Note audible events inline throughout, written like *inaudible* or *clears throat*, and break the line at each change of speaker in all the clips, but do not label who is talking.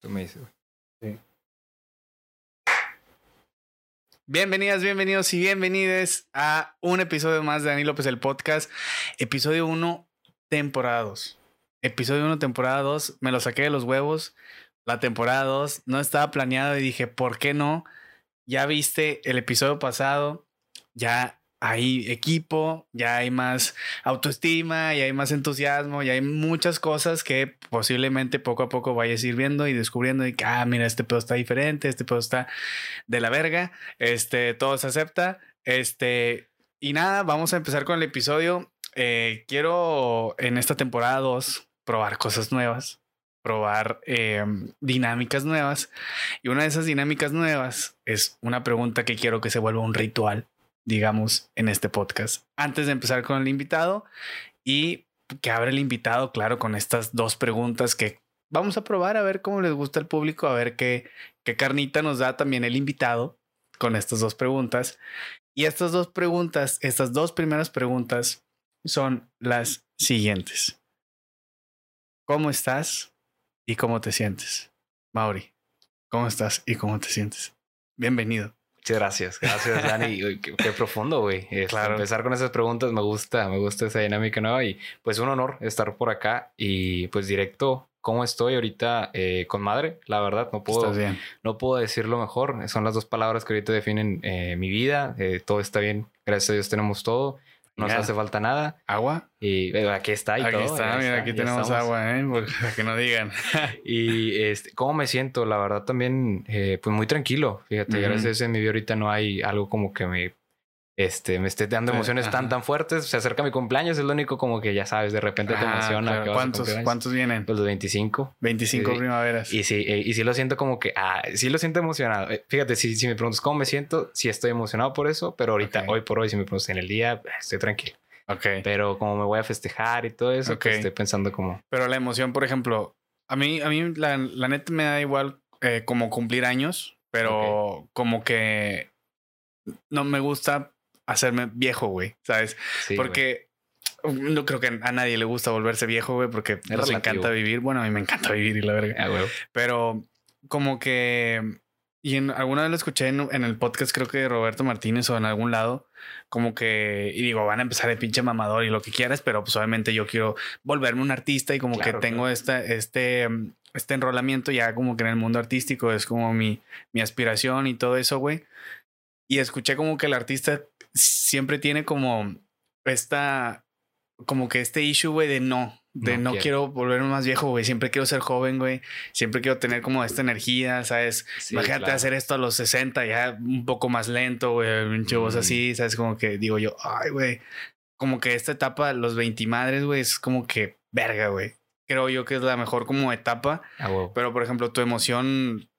Tú me dices, güey.
Bienvenidas, bienvenidos y bienvenides a un episodio más de Dani López el podcast. Episodio 1, temporada 2. Episodio 1, temporada 2. Me lo saqué de los huevos. La temporada 2 no estaba planeado y dije, ¿por qué no? Ya viste el episodio pasado. Ya hay equipo, ya hay más autoestima, ya hay más entusiasmo, ya hay muchas cosas que posiblemente poco a poco vayas ir viendo y descubriendo y que, ah, mira, este pedo está diferente, este pedo está de la verga, este, todo se acepta, este, y nada, vamos a empezar con el episodio. Eh, quiero en esta temporada 2 probar cosas nuevas, probar eh, dinámicas nuevas, y una de esas dinámicas nuevas es una pregunta que quiero que se vuelva un ritual digamos, en este podcast. Antes de empezar con el invitado y que abre el invitado, claro, con estas dos preguntas que vamos a probar a ver cómo les gusta al público, a ver qué, qué carnita nos da también el invitado con estas dos preguntas. Y estas dos preguntas, estas dos primeras preguntas son las siguientes. ¿Cómo estás y cómo te sientes? Mauri, ¿cómo estás y cómo te sientes? Bienvenido.
Muchas gracias, gracias Dani. *laughs* qué, qué, profundo, güey. Este, claro. Empezar con esas preguntas me gusta, me gusta esa dinámica nueva y pues un honor estar por acá y pues directo. ¿Cómo estoy ahorita eh, con madre? La verdad, no puedo, no puedo decirlo mejor. Son las dos palabras que ahorita definen eh, mi vida. Eh, todo está bien. Gracias a Dios tenemos todo. No nos hace falta nada.
¿Agua?
Y aquí está y
aquí
todo.
Está, mira, aquí tenemos agua, ¿eh? Para que no digan. *laughs*
y este, ¿cómo me siento? La verdad también, eh, pues muy tranquilo. Fíjate, gracias a mi vida ahorita no hay algo como que me este, me esté dando emociones Ajá. tan, tan fuertes. Se acerca mi cumpleaños, es lo único como que ya sabes, de repente te emociona.
Claro. ¿Cuántos, ¿Cuántos vienen?
Pues los 25.
25
sí.
primaveras.
Y sí, eh, y sí lo siento como que, ah, sí lo siento emocionado. Eh, fíjate, si, si me preguntas cómo me siento, sí estoy emocionado por eso, pero ahorita, okay. hoy por hoy, si me preguntas en el día, estoy tranquilo.
Ok.
Pero como me voy a festejar y todo eso, okay. pues estoy pensando como...
Pero la emoción, por ejemplo, a mí, a mí la, la neta me da igual eh, como cumplir años, pero okay. como que no me gusta hacerme viejo, güey, ¿sabes?
Sí,
porque no creo que a nadie le gusta volverse viejo, güey, porque nos encanta vivir. Bueno, a mí me encanta vivir y la verga.
Ah.
Pero como que... Y en, alguna vez lo escuché en, en, el podcast, creo que de Roberto Martínez o en algún lado, como que, y digo, van a empezar de pinche mamador y lo que quieras, pero pues obviamente yo quiero volverme un artista y como claro, que tengo claro. esta, este, este enrolamiento ya como que en el mundo artístico es como mi, mi aspiración y todo eso, güey. Y escuché como que el artista siempre tiene como esta, como que este issue, güey, de no, de no, no quiero. quiero. volverme más viejo, güey. Siempre quiero ser joven, güey. Siempre quiero tener como esta energía, ¿sabes? Sí, Imagínate claro. hacer esto a los 60, ya un poco más lento, güey. Un mm. así, ¿sabes? Como que digo yo, ay, güey. Como que esta etapa, los 20 madres, güey, es como que verga, güey. Creo yo que es la mejor como etapa.
Ah, wow.
Pero, por ejemplo, tu emoción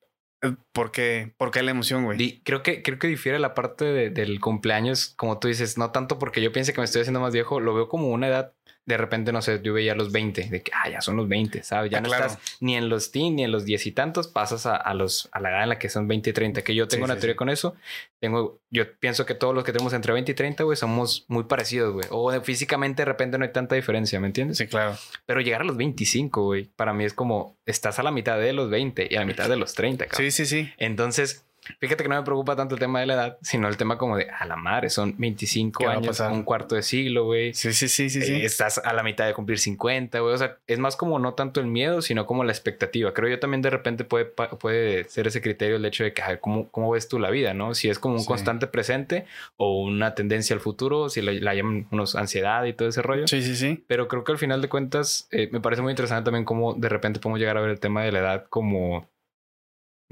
¿Por qué? ¿Por qué la emoción, güey?
Creo que, creo que difiere la parte de, del cumpleaños, como tú dices, no tanto porque yo piense que me estoy haciendo más viejo, lo veo como una edad de repente, no sé, yo veía los 20, de que, ah, ya son los 20, ¿sabes? Ya ah, no claro. estás ni en los teen, ni en los 10 y tantos, pasas a, a, los, a la edad en la que son 20 y 30, que yo tengo sí, una sí, teoría sí. con eso. Tengo, yo pienso que todos los que tenemos entre 20 y 30, güey, somos muy parecidos, güey. O físicamente de repente no hay tanta diferencia, ¿me entiendes?
Sí, claro.
Pero llegar a los 25, güey, para mí es como, estás a la mitad de los 20 y a la mitad de los 30, cabrón.
Sí, sí, sí.
Entonces, Fíjate que no me preocupa tanto el tema de la edad, sino el tema como de a la madre, son 25 años, un cuarto de siglo, güey.
Sí, sí, sí, sí,
eh,
sí.
Estás a la mitad de cumplir 50, güey. O sea, es más como no tanto el miedo, sino como la expectativa. Creo yo también de repente puede, puede ser ese criterio el hecho de que, a ver, ¿cómo, ¿cómo ves tú la vida, no? Si es como un sí. constante presente o una tendencia al futuro, si la, la, llaman unos ansiedad y todo ese rollo.
Sí, sí, sí.
Pero creo que al final de cuentas eh, me parece muy interesante también cómo de repente podemos llegar a ver el tema de la edad como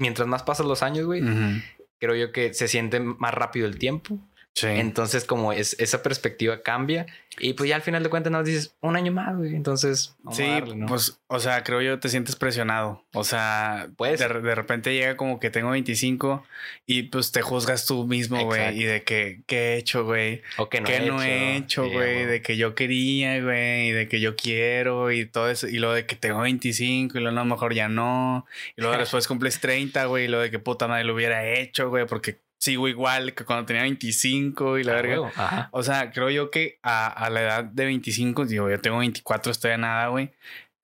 mientras más pasan los años, güey, uh -huh creo yo que se siente más rápido el tiempo.
Sí.
Entonces, como es, esa perspectiva cambia y pues ya al final de cuentas nos dices un año más, güey. Entonces,
sí, darle, ¿no? pues, o sea, creo yo te sientes presionado. O sea,
pues
de, de, repente llega como que tengo 25 y pues te juzgas tú mismo, güey. Y de que, ¿qué he hecho, güey?
O que no
¿Qué
he
no he hecho, güey? de que yo quería, güey. Y de que yo quiero y todo eso. Y lo de que tengo 25 y luego a lo mejor ya no. Y luego después cumples 30, güey. Y lo de que puta madre lo hubiera hecho, güey. Porque sigo igual que cuando tenía 25 y la ah, verga.
Ajá.
O sea, creo yo que a, a, la edad de 25, digo, yo tengo 24, estoy a nada, güey.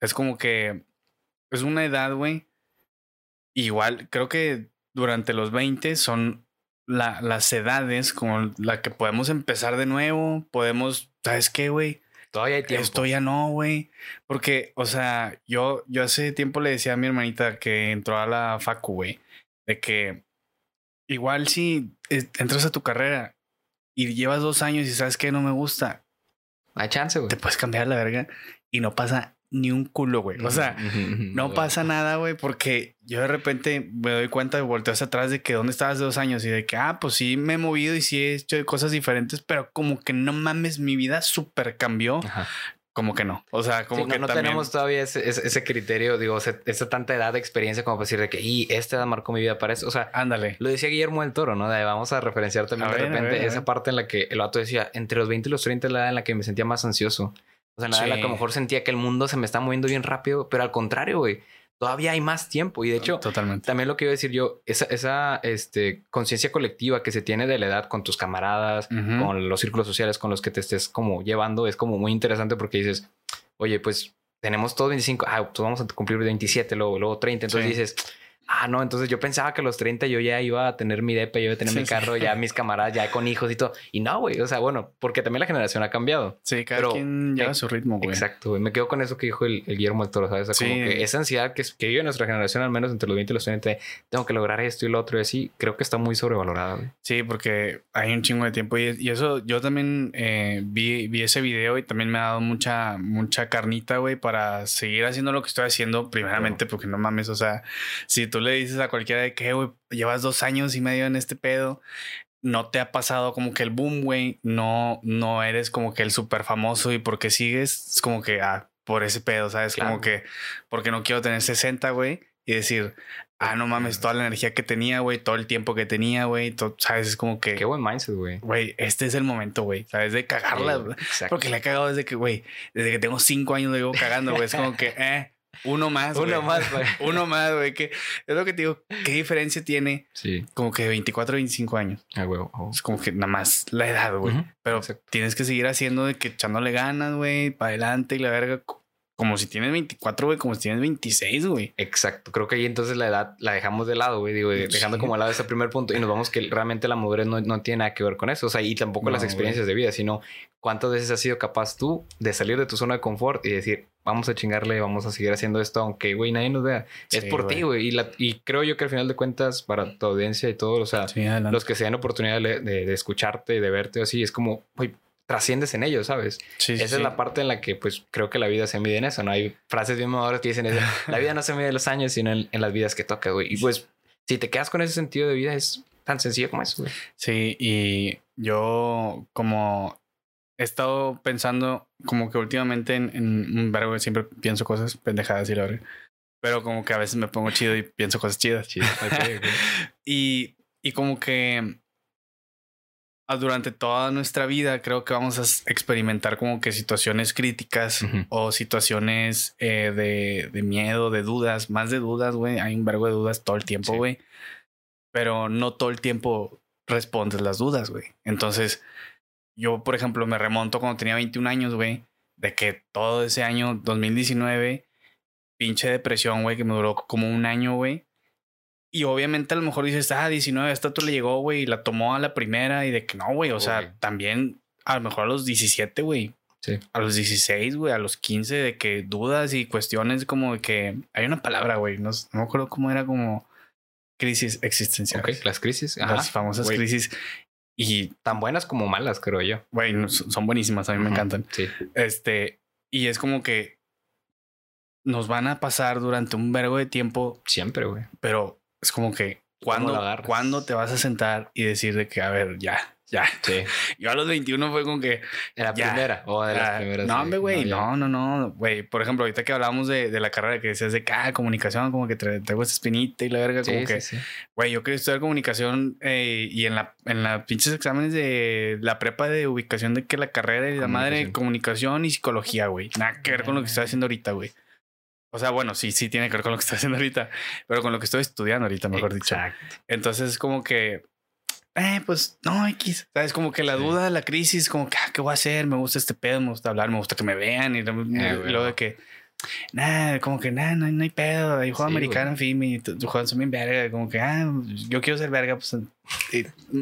Es como que es una edad, güey, igual, creo que durante los 20 son la, las edades como la que podemos empezar de nuevo, podemos, ¿sabes qué, güey?
Todavía hay tiempo.
Esto ya no, güey. Porque, o sea, yo, yo hace tiempo le decía a mi hermanita que entró a la facu, güey, de que igual si entras a tu carrera y llevas dos años y sabes que no me gusta,
hay chance, güey.
Te puedes cambiar la verga y no pasa ni un culo, güey. O sea, no pasa nada, güey, porque yo de repente me doy cuenta de volteo hacia atrás de que dónde estabas dos años y de que, ah, pues sí me he movido y sí he hecho cosas diferentes, pero como que no mames, mi vida súper cambió. Como que no. O sea, como que
no, tenemos todavía ese, ese, criterio, digo, esa tanta edad de experiencia como para decir de que, y esta edad marcó mi vida para eso. O sea,
ándale.
Lo decía Guillermo del Toro, ¿no? De, vamos a referenciar también de repente esa parte en la que el vato decía, entre los 20 y los 30 es la edad en la que me sentía más ansioso. O sea, nada, la que a lo mejor sentía que el mundo se me está moviendo bien rápido, pero al contrario, güey, todavía hay más tiempo. Y de hecho,
Totalmente.
también lo que iba a decir yo, esa, esa este, conciencia colectiva que se tiene de la edad con tus camaradas, con los círculos sociales con los que te estés como llevando, es como muy interesante porque dices, oye, pues tenemos todos 25, ah, pues vamos a cumplir 27, luego, luego 30. Entonces dices, Ah, no, entonces yo pensaba que a los 30 yo ya iba a tener mi depa, yo iba a tener mi carro, ya mis camaradas ya con hijos y todo. Y no, güey, o sea, bueno, porque también la generación ha cambiado.
Sí, cada quien lleva su ritmo, güey.
Exacto, güey. Me quedo con eso que dijo el, Guillermo del Toro, ¿sabes? como que esa ansiedad que, que vive nuestra generación, al menos entre los 20 y los 30, tengo que lograr esto y lo otro y así, creo que está muy sobrevalorada, güey.
Sí, porque hay un chingo de tiempo y, y eso yo también eh, vi, vi ese video y también me ha dado mucha, mucha carnita, güey, para seguir haciendo lo que estoy haciendo, primeramente, porque no mames, o sea, si tú le dices a cualquier de que, güey, llevas dos años y medio en este pedo, no te ha pasado como que el boom, güey, no, no eres como que el súper famoso y porque sigues, es como que, ah, por ese pedo, ¿sabes? Como que, porque no quiero tener 60, güey, y decir, ah, no mames, toda la energía que tenía, güey, todo el tiempo que tenía, güey, ¿sabes? Es como que...
Qué buen mindset, güey.
Güey, este es el momento, güey, ¿sabes? De cagarla, porque le he cagado desde que, güey, desde que tengo cinco años lo llevo cagando, güey, es como que, eh uno más.
Uno más, güey. *laughs*
Uno más, güey. Que es lo que te digo. ¿Qué diferencia tiene?
Sí.
Como que de 24 a 25 años.
Ah, güey.
Es como que nada más la edad, güey. Pero tienes que seguir haciendo de que echándole ganas, güey, para adelante y la verga. Como si tienes 24, güey, como si tienes 26, güey.
Exacto. Creo que ahí entonces la edad la dejamos de lado, güey. Digo, dejando como al lado ese primer punto y nos vamos que realmente la madurez no, no tiene nada que ver con eso. O sea, y tampoco las experiencias de vida, sino cuántas veces has sido capaz tú de salir de tu zona de confort y decir, vamos a chingarle, vamos a seguir haciendo esto, aunque, güey, nadie nos vea. es por ti, güey. Y, y creo yo que al final de cuentas, para tu audiencia y todo, o sea, los que se den oportunidad de, de, escucharte y de verte así, es como, güey, trasciendes en ellos, ¿sabes? Sí, Esa es la parte en la que pues creo que la vida se mide en eso, ¿no? Hay frases bien modadoras que dicen eso, *laughs* la vida no se mide en los años, sino en, las vidas que toca, güey. Y pues si te quedas con ese sentido de vida es tan sencillo como eso, güey.
Sí, y yo como he estado pensando como que últimamente en, un verbo siempre pienso cosas pendejadas y la verdad. Pero como que a veces me pongo chido y pienso cosas chidas. chidas. *laughs* y, y como que durante toda nuestra vida creo que vamos a experimentar como que situaciones críticas o situaciones eh, de, de, miedo, de dudas, más de dudas, güey. Hay un verbo de dudas todo el tiempo, güey. Pero no todo el tiempo respondes las dudas, güey. Entonces, yo, por ejemplo, me remonto cuando tenía 21 años, güey, de que todo ese año 2019, pinche depresión, güey, que me duró como un año, güey y obviamente a lo mejor dices, ah, 19, esta tú le llegó, güey, y la tomó a la primera y de que no, güey, o sea, también a lo mejor a los 17, güey.
Sí.
A los 16, güey, a los 15, de que dudas y cuestiones como de que hay una palabra, güey, no, me acuerdo cómo era como crisis existencial.
Ok, las crisis.
Las famosas crisis.
Y tan buenas como malas, creo yo.
Güey, son buenísimas, a mí me encantan.
Sí.
Este, y es como que nos van a pasar durante un vergo de tiempo.
Siempre, güey.
Pero es como que, ¿cuándo, ¿cuándo te vas a sentar y decir de que, a ver, ya, ya.
Sí. *laughs*
Yo a los 21 fue como que.
En la primera o de las primeras.
No, hombre, güey. No, no, no, güey. Por ejemplo, ahorita que hablábamos de, de la carrera que decías de que ah, comunicación, como que te, tengo esa espinita y la verga, como que. Güey, yo quería estudiar comunicación eh, y en la, en la pinches exámenes de la prepa de ubicación de que la carrera y la madre, comunicación y psicología, güey. Nada que ver con lo que estoy haciendo ahorita, güey. O sea, bueno, sí, sí tiene que ver con lo que estoy haciendo ahorita, pero con lo que estoy estudiando ahorita, mejor Exacto. dicho. Entonces es como que, eh, pues no, X. ¿Sabes? Como que la duda, la crisis, como que, ah, ¿qué voy a hacer? Me gusta este pedo, me gusta hablar, me gusta que me vean y, luego de que, nah, como que, nah, no, hay pedo, hay juego americano, en fin, y juegan son bien verga, como que, ah, yo quiero ser verga, pues,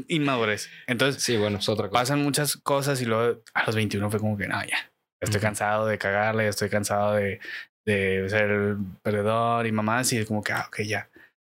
inmadurez. Entonces,
sí, bueno, es otra
cosa. Pasan muchas cosas y luego a los 21 fue como que, no, ya, estoy cansado de cagarle, estoy cansado de, de ser perdedor y mamás, y es como que, ah, ok, ya.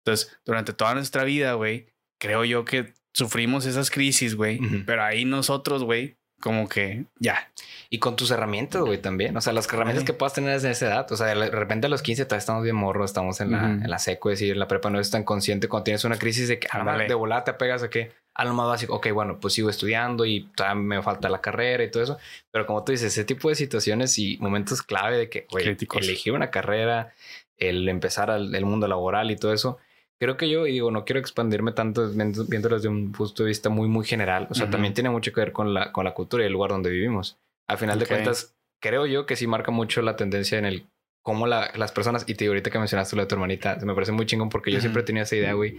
Entonces, durante toda nuestra vida, güey, creo yo que sufrimos esas crisis, güey, pero ahí nosotros, güey, como que ya.
Y con tus herramientas, güey, también. O sea, las herramientas que puedas tener desde esa edad. O sea, de repente a los 15 todavía estamos bien morros, estamos en la, en la seco, decir, en la prepa no es tan consciente cuando tienes una crisis de que ah, de volada te pegas a que a lo más básico, ok, bueno, pues sigo estudiando y todavía me falta la carrera y todo eso. Pero como tú dices, ese tipo de situaciones y momentos clave de que, elegir una carrera, el empezar al, el mundo laboral y todo eso, creo que yo, y digo, no quiero expandirme tanto viéndolo desde un punto de vista muy, muy general. O sea, también tiene mucho que ver con la, con la cultura y el lugar donde vivimos. Al final de cuentas, creo yo que sí marca mucho la tendencia en el cómo la, las personas, y te digo ahorita que mencionaste lo de tu hermanita, me parece muy chingón porque yo siempre tenía esa idea, güey,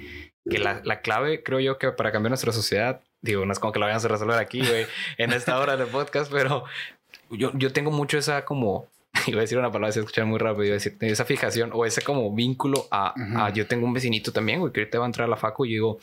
que la, la, clave, creo yo, que para cambiar nuestra sociedad, digo, no es como que lo vayamos a resolver aquí, güey, *laughs* en esta hora de podcast, pero yo, yo tengo mucho esa como *laughs* iba a decir una palabra, se escuchar muy rápido, iba a decir, esa fijación o ese como vínculo a, a, yo tengo un vecinito también, güey, que ahorita va a entrar a la facu y digo,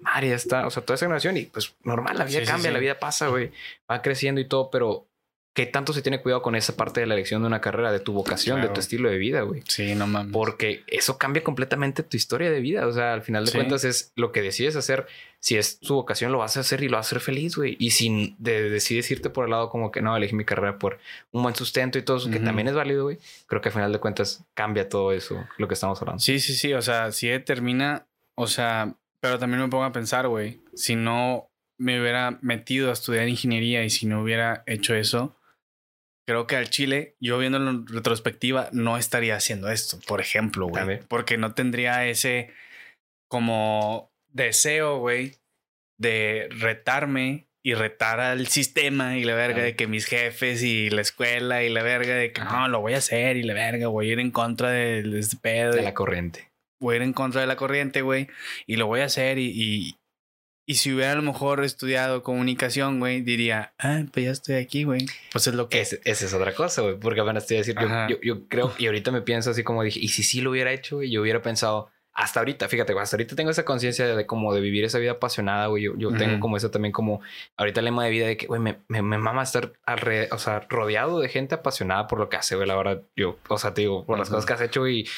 María está, o sea, toda esa generación y pues normal, la vida cambia, la vida pasa, güey, va creciendo y todo, pero ¿qué tanto se tiene cuidado con esa parte de la elección de una carrera, de tu vocación, de tu estilo de vida, güey?
Sí, no mames.
Porque eso cambia completamente tu historia de vida. O sea, al final de cuentas es lo que decides hacer. Si es tu vocación, lo vas a hacer y lo vas a hacer feliz, güey. Y si decides irte por el lado como que no, elegí mi carrera por un buen sustento y todo eso, que también es válido, güey. Creo que al final de cuentas cambia todo eso, lo que estamos hablando.
Sí, sí, sí. O sea, si determina, o sea, pero también me pongo a pensar, güey, si no me hubiera metido a estudiar ingeniería y si no hubiera hecho eso, creo que al Chile, yo viéndolo en retrospectiva, no estaría haciendo esto, por ejemplo, güey. Porque no tendría ese como deseo, güey, de retarme y retar al sistema y la verga de que mis jefes y la escuela y la verga de que no, lo voy a hacer y la verga, voy a ir en contra de, este pedo.
De la corriente.
Voy a ir en contra de la corriente, güey, y lo voy a hacer y, y si hubiera a lo mejor estudiado comunicación, güey, diría, ah, pues ya estoy aquí, güey. Pues es lo que...
esa es otra cosa, güey. Porque apenas estoy a decir, yo, yo, creo, y ahorita me pienso así como dije, y si sí lo hubiera hecho, güey, yo hubiera pensado, hasta ahorita, fíjate, hasta ahorita tengo esa conciencia de, como de vivir esa vida apasionada, güey. Yo, yo tengo como eso también como ahorita el lema de vida de que, güey, me, me, me, mama estar alrededor, o sea, rodeado de gente apasionada por lo que hace, güey. La verdad, yo, o sea, te digo, por las cosas que has hecho y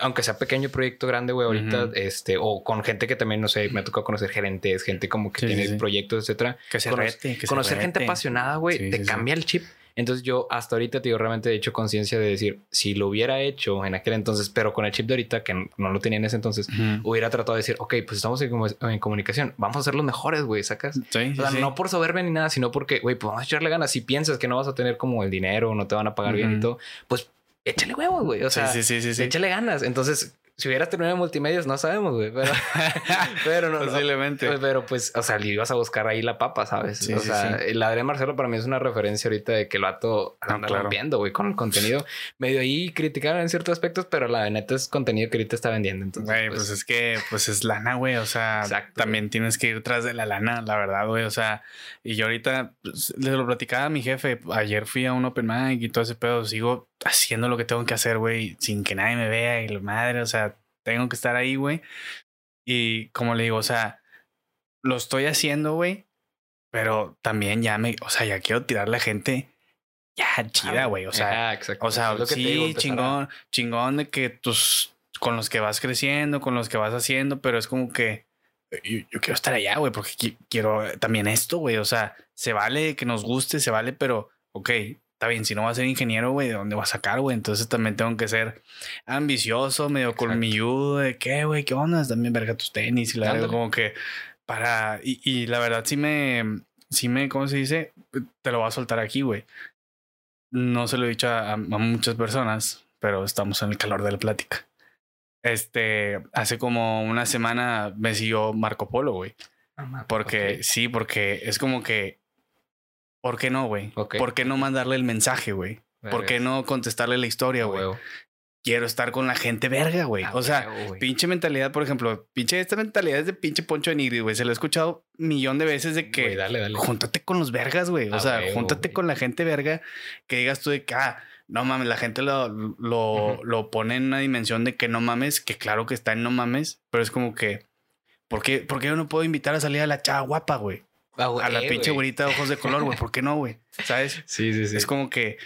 aunque sea pequeño proyecto grande, güey, ahorita, este, o con gente que también, no sé, me ha tocado conocer gerentes, gente como que tiene proyectos, etcétera.
Que se rete,
que Conocer gente apasionada, güey, te cambia el chip. Entonces yo hasta ahorita, te digo, realmente he hecho conciencia de decir, si lo hubiera hecho en aquel entonces, pero con el chip de ahorita, que no lo tenía en ese entonces, hubiera tratado de decir, ok, pues estamos en, comunicación, vamos a ser los mejores, güey, sacas. o sea, no por soberbia ni nada, sino porque, güey, pues vamos a echarle ganas. Si piensas que no vas a tener como el dinero, no te van a pagar bien y todo, pues échale huevos, güey. O sea, sí, sí, sí, échale ganas. Entonces, si hubieras terminado en multimedios, no sabemos, güey. Pero, *laughs* *laughs* pero no.
Posiblemente.
pero pues, o sea, le ibas a buscar ahí la papa, ¿sabes? o sea, el Adrián Marcelo para mí es una referencia ahorita de que el vato anda rompiendo, güey, con el contenido. Medio ahí criticaron en ciertos aspectos, pero la neta es contenido que ahorita está vendiendo. Entonces,
güey, pues, pues, es que, pues es lana, güey. O sea, también tienes que ir tras de la lana, la verdad, güey. O sea, y yo ahorita pues, les lo platicaba a mi jefe. Ayer fui a un open mic y todo ese pedo. Sigo haciendo lo que tengo que hacer, güey, sin que nadie me vea y la madre, o sea, tengo que estar ahí, güey. Y como le digo, o sea, lo estoy haciendo, güey, pero también ya me, o sea, ya quiero tirarle a gente ya chida, güey, o sea, o sea, lo que sí, chingón, chingón de que tus, con los que vas creciendo, con los que vas haciendo, pero es como que yo, yo quiero estar allá, güey, porque quiero también esto, güey, o sea, se vale que nos guste, se vale, pero, ok, está bien, si no vas a ser ingeniero, güey, ¿de dónde vas a sacar, güey? Entonces también tengo que ser ambicioso, medio colmilludo, de qué, güey, qué onda, también verga tus tenis y la verdad, como que para. Y, y, la verdad, sí me, sí me, ¿cómo se dice? Te lo voy a soltar aquí, güey. No se lo he dicho a, a muchas personas, pero estamos en el calor de la plática. Este, hace como una semana me siguió Marco Polo, güey. Ah, porque sí, porque es como que ¿Por qué no, güey? ¿Por qué no mandarle el mensaje, güey? ¿Por qué no contestarle la historia, güey? Quiero estar con la gente verga, güey. o sea, pinche mentalidad, por ejemplo, pinche esta mentalidad es de pinche Poncho de Nigri, güey. Se lo he escuchado un millón de veces de que
dale, dale.
júntate con los vergas, güey. O sea, júntate con la gente verga que digas tú de que, ah, no mames, la gente lo, lo, lo pone en una dimensión de que no mames, que claro que está en no mames, pero es como que, ¿por qué, por qué yo no puedo invitar a salir a la chava guapa, güey? Ah, a la pinche güerita de ojos de color, güey. ¿Por qué no, güey? ¿Sabes? *laughs*
Sí, sí, sí.
Es como que,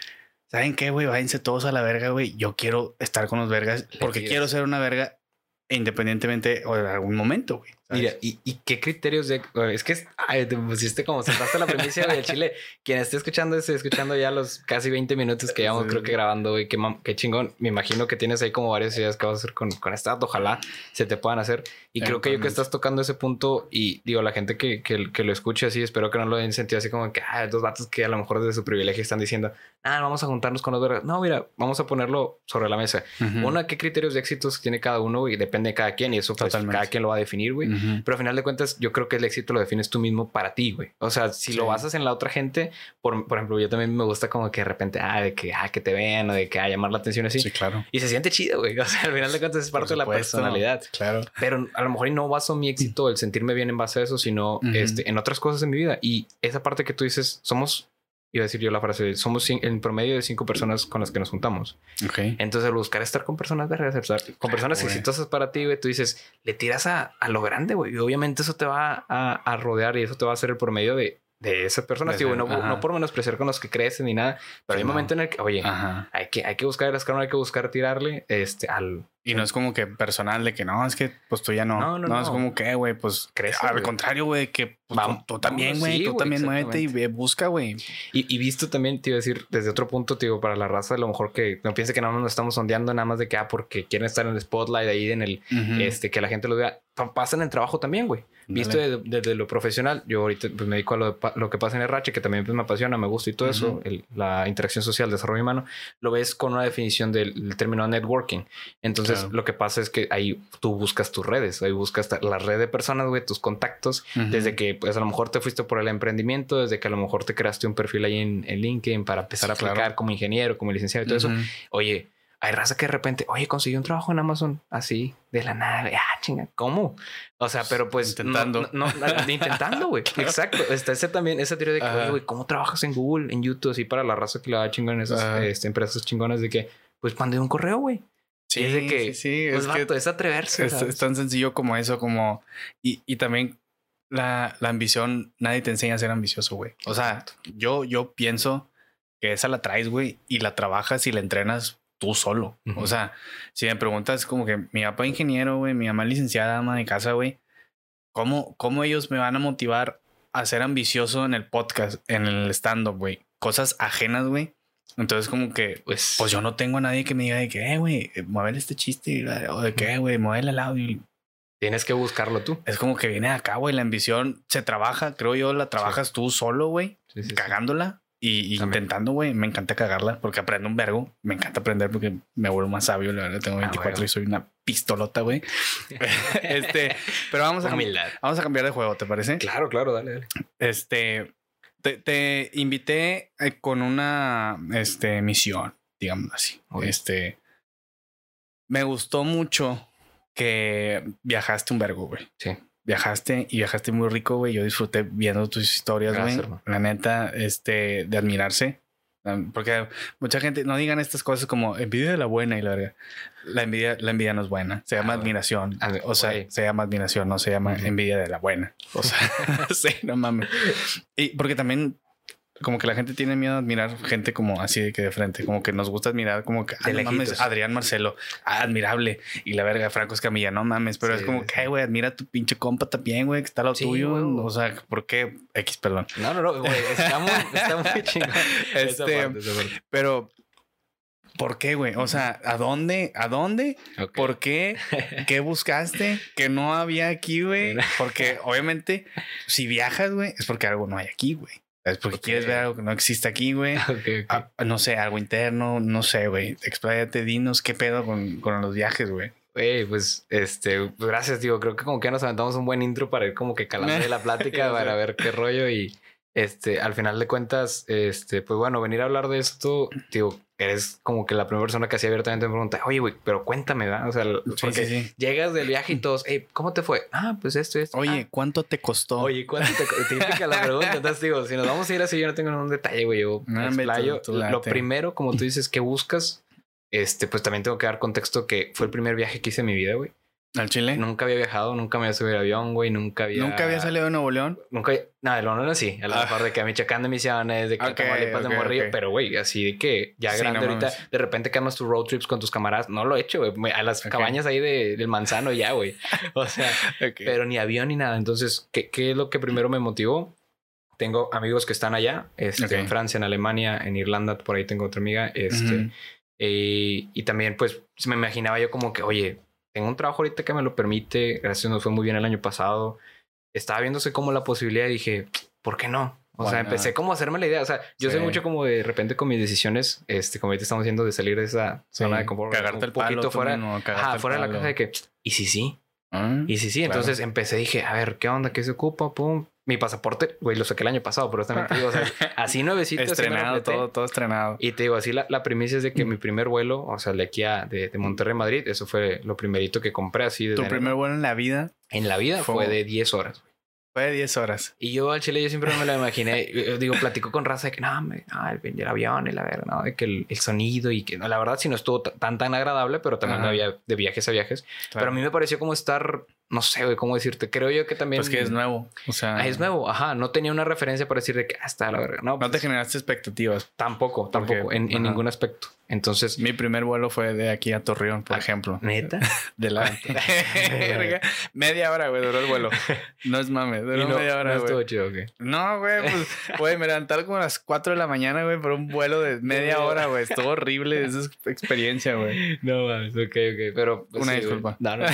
¿saben qué, güey? Váyanse todos a la verga, güey. Yo quiero estar con los vergas porque quiero ser una verga independientemente o en algún momento, güey.
Mira, ¿y, ¿y, qué criterios de...? Es que ay, te pusiste como saltaste la primicia del Chile. *laughs* Quien esté escuchando, esté escuchando ya los casi 20 minutos que llevamos creo que grabando, güey. Qué, qué, chingón. Me imagino que tienes ahí como varias ideas que vas a hacer con, con esta. Ojalá se te puedan hacer. Y creo que yo que estás tocando ese punto y digo, la gente que, que, que lo escuche así, espero que no lo den sentido así como que, ah, dos vatos que a lo mejor desde su privilegio están diciendo, ah, vamos a juntarnos con los vergas. No, mira, vamos a ponerlo sobre la mesa. Una, ¿qué criterios de éxitos tiene cada uno? Y depende de cada quien y eso pues, cada quien lo va a definir, güey. Pero al final de cuentas yo creo que el éxito lo defines tú mismo para ti, güey. O sea, si lo basas en la otra gente, por, por, ejemplo, yo también me gusta como que de repente, ah, de que, ah, que te vean o de que, ah, llamar la atención así.
Sí, claro.
Y se siente chido, güey. *laughs* O sea, al final de cuentas es parte de la personalidad.
Claro.
Pero a lo mejor no baso mi éxito, el sentirme bien en base a eso, sino este, en otras cosas de mi vida. Y esa parte que tú dices, somos iba a decir yo la frase, somos en promedio de cinco personas con las que nos juntamos.
Ok.
Entonces, al buscar estar con personas vergas, con personas exitosas para ti, güey, tú dices, le tiras a, a lo grande, güey. Y obviamente eso te va a, a, rodear y eso te va a hacer el promedio de, de esa persona. Digo, no, no, por menospreciar con los que crecen ni nada, pero hay un momento en el que, oye, hay que, hay que buscar el escalón, hay que buscar tirarle este, al,
y no es como que personal de que no, es que pues tú ya no. No, no, no. es como que, güey, pues crees. Al contrario, güey, que pues, tú, también, güey, tú también muévete y busca, güey.
Y, y, visto también, te iba a decir, desde otro punto, te digo, para la raza, a lo mejor que no piense que no nos estamos sondeando nada más de que, ah, porque quieren estar en el spotlight ahí, en el, este, que la gente lo vea. Pasa en el trabajo también, güey. Visto desde, lo profesional, yo ahorita pues, me dedico a lo, lo, que pasa en el RH, que también pues, me apasiona, me gusta y todo eso, el, la interacción social, desarrollo humano, lo ves con una definición del, término networking. Entonces, lo que pasa es que ahí tú buscas tus redes, ahí buscas la red de personas, güey, tus contactos, desde que pues a lo mejor te fuiste por el emprendimiento, desde que a lo mejor te creaste un perfil ahí en, LinkedIn para empezar a aplicar como ingeniero, como licenciado y todo eso. Oye, hay raza que de repente, oye, conseguí un trabajo en Amazon así de la nada. Ah, chinga, ¿cómo? O sea, pero pues
intentando,
no, intentando, güey. *laughs* Exacto. Está ese también, esa teoría de que, güey, ¿cómo trabajas en Google, en YouTube? Así para la raza que le da chingón esas este, empresas chingonas de que, pues mandé un correo, güey.
Sí, es de que, sí,
pues, es, que es atreverse.
Es, tan sencillo como eso, como. Y, y también la, la, ambición, nadie te enseña a ser ambicioso, güey. O sea, yo, yo pienso que esa la traes, güey, y la trabajas y la entrenas tú solo. O sea, si me preguntas, como que mi papá ingeniero, güey, mi mamá licenciada, ama de casa, güey, ¿cómo, ¿cómo ellos me van a motivar a ser ambicioso en el podcast, en el stand-up, güey? Cosas ajenas, güey entonces, como que, pues, pues yo no tengo a nadie que me diga de que, eh, güey, mueve este chiste, o de que, güey, mueve el audio.
Tienes que buscarlo tú.
Es como que viene acá, güey. La ambición se trabaja, creo yo, la trabajas tú solo, güey, cagándola y, intentando, güey. Me encanta cagarla porque aprendo un vergo. Me encanta aprender porque me vuelvo más sabio. La verdad, tengo 24 ah, y soy una pistolota, güey. *laughs* este, pero vamos a, vamos a cambiar de juego, ¿te parece?
Claro, claro, dale, dale.
Este, te, invité eh, con una este, misión, digamos así. Este, me gustó mucho que viajaste un vergo, güey.
Sí.
Viajaste y viajaste muy rico, güey. Yo disfruté viendo tus historias, güey. La neta, este, de admirarse. Porque mucha gente no digan estas cosas como envidia de la buena y la verdad. La envidia, la envidia no es buena. Se llama ah, admiración. Ah, o sea, se llama admiración, no se llama envidia de la buena. O sea, *laughs* *laughs* sí, no mames. Y porque también como que la gente tiene miedo a admirar gente como así de que de frente, como que nos gusta admirar como que ah, no mames, Adrián Marcelo, ah, admirable y la verga Franco Escamilla, no mames, pero es como que, güey, admira tu pinche compa también, güey, que está lo tuyo, o sea, ¿por qué X, perdón?
No, no, no, güey, está muy, *laughs* está muy chingón.
Este, pero ¿Por qué, güey? O sea, ¿a dónde? ¿A dónde? ¿Por qué? *laughs* ¿Qué buscaste? Que no había aquí, güey. *laughs* Porque obviamente, si viajas, güey, es porque algo no hay aquí, güey. Es porque quieres ver algo que no existe aquí, güey. *laughs* Ah, no sé, algo interno, no sé, güey. Expláyate, dinos qué pedo con, con los viajes, güey.
Güey, pues, este, gracias, digo. Creo que como que nos aventamos un buen intro para ir como que calando la *laughs* plática para ver qué rollo y este, al final de cuentas, este, pues bueno, venir a hablar de esto, digo, eres como que la primera persona que así abiertamente me pregunta, oye, güey, pero cuéntame, ¿verdad? O sea, porque llegas del viaje y *laughs* todos, hey, ¿cómo te fue? Ah, pues esto, esto.
Oye,
ah.
¿cuánto te costó?
Oye, ¿cuánto te costó? Típica la pregunta. *laughs* Entonces digo, si nos vamos a ir así, yo no tengo ningún detalle, güey. Yo no, explayo. Lo primero, como tú *laughs* dices, ¿qué buscas? Este, pues también tengo que dar contexto que fue el primer viaje que hice en mi vida, güey.
¿Al Chile?
Nunca había viajado, nunca me había subido avión, güey, nunca había...
¿Nunca había salido de Nuevo León?
Nunca, nada, de Nuevo León sí, a lo ah. mejor de que a Michoacán de Misiones, de que okay, a de Morrillo, pero güey, así de que ya grande ahorita, de repente que tus road trips con tus camaradas, no lo he hecho, güey, a las cabañas ahí de, del manzano ya, güey, o sea, *laughs* pero ni avión ni nada, entonces, ¿qué, ¿qué, es lo que primero me motivó? Tengo amigos que están allá, este, en Francia, en Alemania, en Irlanda, por ahí tengo otra amiga, este, eh, y también pues me imaginaba yo como que, oye, tengo un trabajo ahorita que me lo permite, gracias nos fue muy bien el año pasado. Estaba viéndose como la posibilidad y dije, ¿por qué no? O sea, empecé como a hacerme la idea. O sea, yo sé mucho como de repente con mis decisiones, este, como ahorita estamos haciendo de salir de esa zona de confort.
Cagarte un poquito fuera,
fuera de la casa de que, y sí, sí. Ah, y sí, sí. Entonces empecé, dije, a ver, ¿qué onda? ¿Qué se ocupa? Pum. Mi pasaporte, güey, lo saqué el año pasado, pero también te digo, o sea, así nuevecito.
estrenado, todo, todo estrenado.
Y te digo, así la, la primicia es de que mi primer vuelo, o sea, de aquí a de, de Monterrey a Madrid, eso fue lo primerito que compré así.
¿Tu primer vuelo en la vida?
En la vida fue, de 10 horas, güey.
Fue de 10 horas.
Y yo al chile yo siempre me lo imaginé. *laughs* Yo digo, platico con raza de que no, me, no el, el, avión y la verdad, no, de que el, el, sonido y que no, la verdad sí no estuvo tan tan agradable, pero también había de viajes a viajes. Pero a mí me pareció como estar no sé, güey, cómo decirte. Creo yo que también.
Pues que es nuevo. O sea.
Ah, es nuevo, ajá. No tenía una referencia para decir de que hasta ah, la verga. No,
no te pues, generaste expectativas.
Tampoco, tampoco, en, en, ningún aspecto. Entonces.
Mi primer vuelo fue de aquí a Torreón, por ah, ejemplo.
¿Neta? *laughs*
De la. *laughs* media hora, güey, duró el vuelo. No es mames, duró media hora. No estuvo chido, ¿qué? No, güey, pues, *laughs* güey, me levantaron como a las 4 de la mañana, güey, por un vuelo de media hora, güey. Estuvo horrible esa experiencia, güey.
No mames, ok, ok. Pero.
Pues, una disculpa.
No, no, no.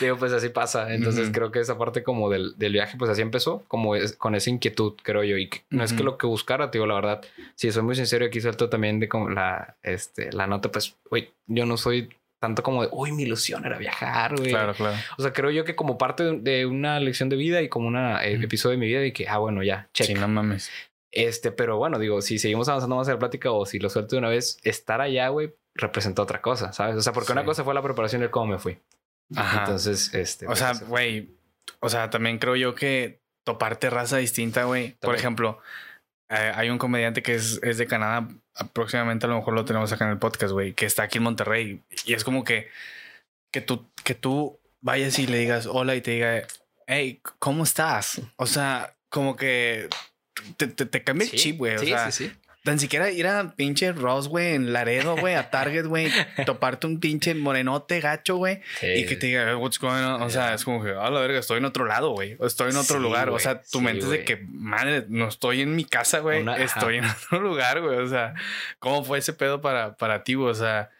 Digo, pues así pasa. Entonces creo que esa parte como del, del, viaje, pues así empezó, como es, con esa inquietud, creo yo. Y no es que lo que buscara, digo, la verdad, si soy muy sincero, aquí salto también de como la, este, la nota, pues, uy, yo no soy tanto como de, uy, mi ilusión era viajar, güey.
Claro, claro.
O sea, creo yo que como parte de una lección de vida y como un episodio de mi vida y que, ah, bueno, ya, check.
Sí, no mames.
Este, pero bueno, digo, si seguimos avanzando más en la plática o si lo suelto de una vez, estar allá, güey, representa otra cosa, ¿sabes? O sea, porque una cosa fue la preparación y cómo me fui. Ajá. Entonces, este.
O sea, pues, güey. O sea, también creo yo que toparte raza distinta, güey. Por ejemplo, eh, hay un comediante que es, es, de Canadá. Aproximadamente a lo mejor lo tenemos acá en el podcast, güey. Que está aquí en Monterrey. Y es como que. Que tú, que tú vayas y le digas hola y te diga, hey, ¿cómo estás? O sea, como que te, te, cambia el chip, güey. O sí, sea, sí, sí. Tan siquiera ir a pinche Ross, güey, en Laredo, güey, a Target, güey, *laughs* toparte un pinche morenote gacho, güey, y que te diga, what's going on? O sea, es como que, a la verga, estoy en otro lado, güey, estoy en otro lugar. O sea, tu mente es de que, madre, no estoy en mi casa, güey, estoy en *laughs* otro lugar, güey. O sea, ¿cómo fue ese pedo para, para ti, güey? O sea,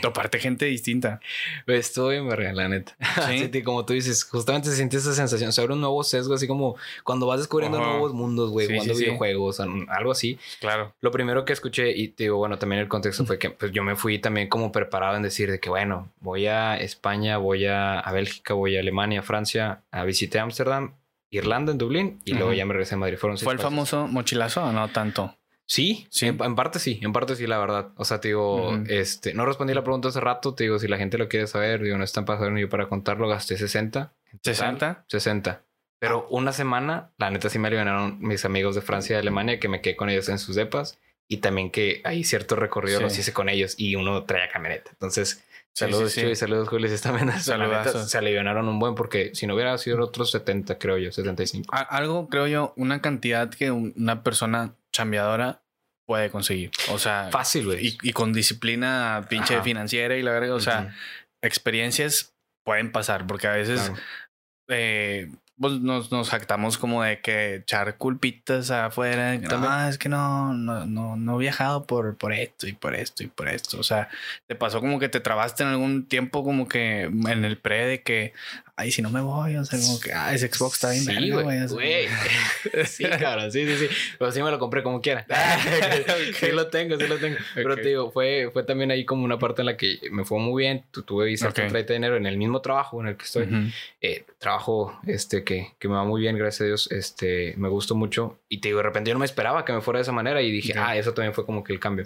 toparte gente distinta.
Estoy bien, la neta. *laughs* Sí. como tú dices, justamente se siente esa sensación, se abre un nuevo sesgo, así como cuando vas descubriendo nuevos mundos, güey, jugando videojuegos, algo así.
Claro.
Lo primero que escuché, y digo, bueno, también el contexto fue que pues, yo me fui también como preparado en decir de que, bueno, voy a España, voy a, Bélgica, voy a Alemania, Francia, a visité Ámsterdam, Irlanda en Dublín y luego ya me regresé a Madrid.
Fueron ¿Fue el famoso mochilazo o no tanto?
Sí, sí. En, parte sí, en parte sí, la verdad. O sea, te digo, este, no respondí la pregunta hace rato, te digo, si la gente lo quiere saber, digo, no están pasando ni yo para contarlo, gasté 60.
¿60?
60. Pero una semana, la neta sí me aliviaron mis amigos de Francia y de Alemania, que me quedé con ellos en sus depas y también que hay cierto recorrido los hice con ellos y uno trae camioneta. Entonces, saludos sí, y saludos Julio, también se aliviaron un buen porque si no hubiera sido otros 70, creo yo, 75.
Algo, creo yo, una cantidad que una persona chambeadora puede conseguir. O sea,
fácil, güey.
Y, con disciplina pinche financiera y la verdad, o sea, experiencias pueden pasar porque a veces eh, pues nos, nos jactamos como de que echar culpitas afuera. No, es que no, no, no, no he viajado por, por esto y por esto y por esto. O sea, te pasó como que te trabaste en algún tiempo como que en el pre de que, ay, si no me voy, o sea, como que, ah, ese Xbox está bien sí, güey. *laughs*
sí, cabrón, sí, sí, sí. Pero sí me lo compré como quiera. *laughs* *laughs* Sí lo tengo, sí lo tengo. Pero te digo, fue, fue también ahí como una parte en la que me fue muy bien. Tuve cierto okay. de dinero en el mismo trabajo en el que estoy. eh, trabajo este, que, que me va muy bien, gracias a Dios. Este, me gustó mucho. Y te digo, de repente yo no me esperaba que me fuera de esa manera y dije, ah, eso también fue como que el cambio.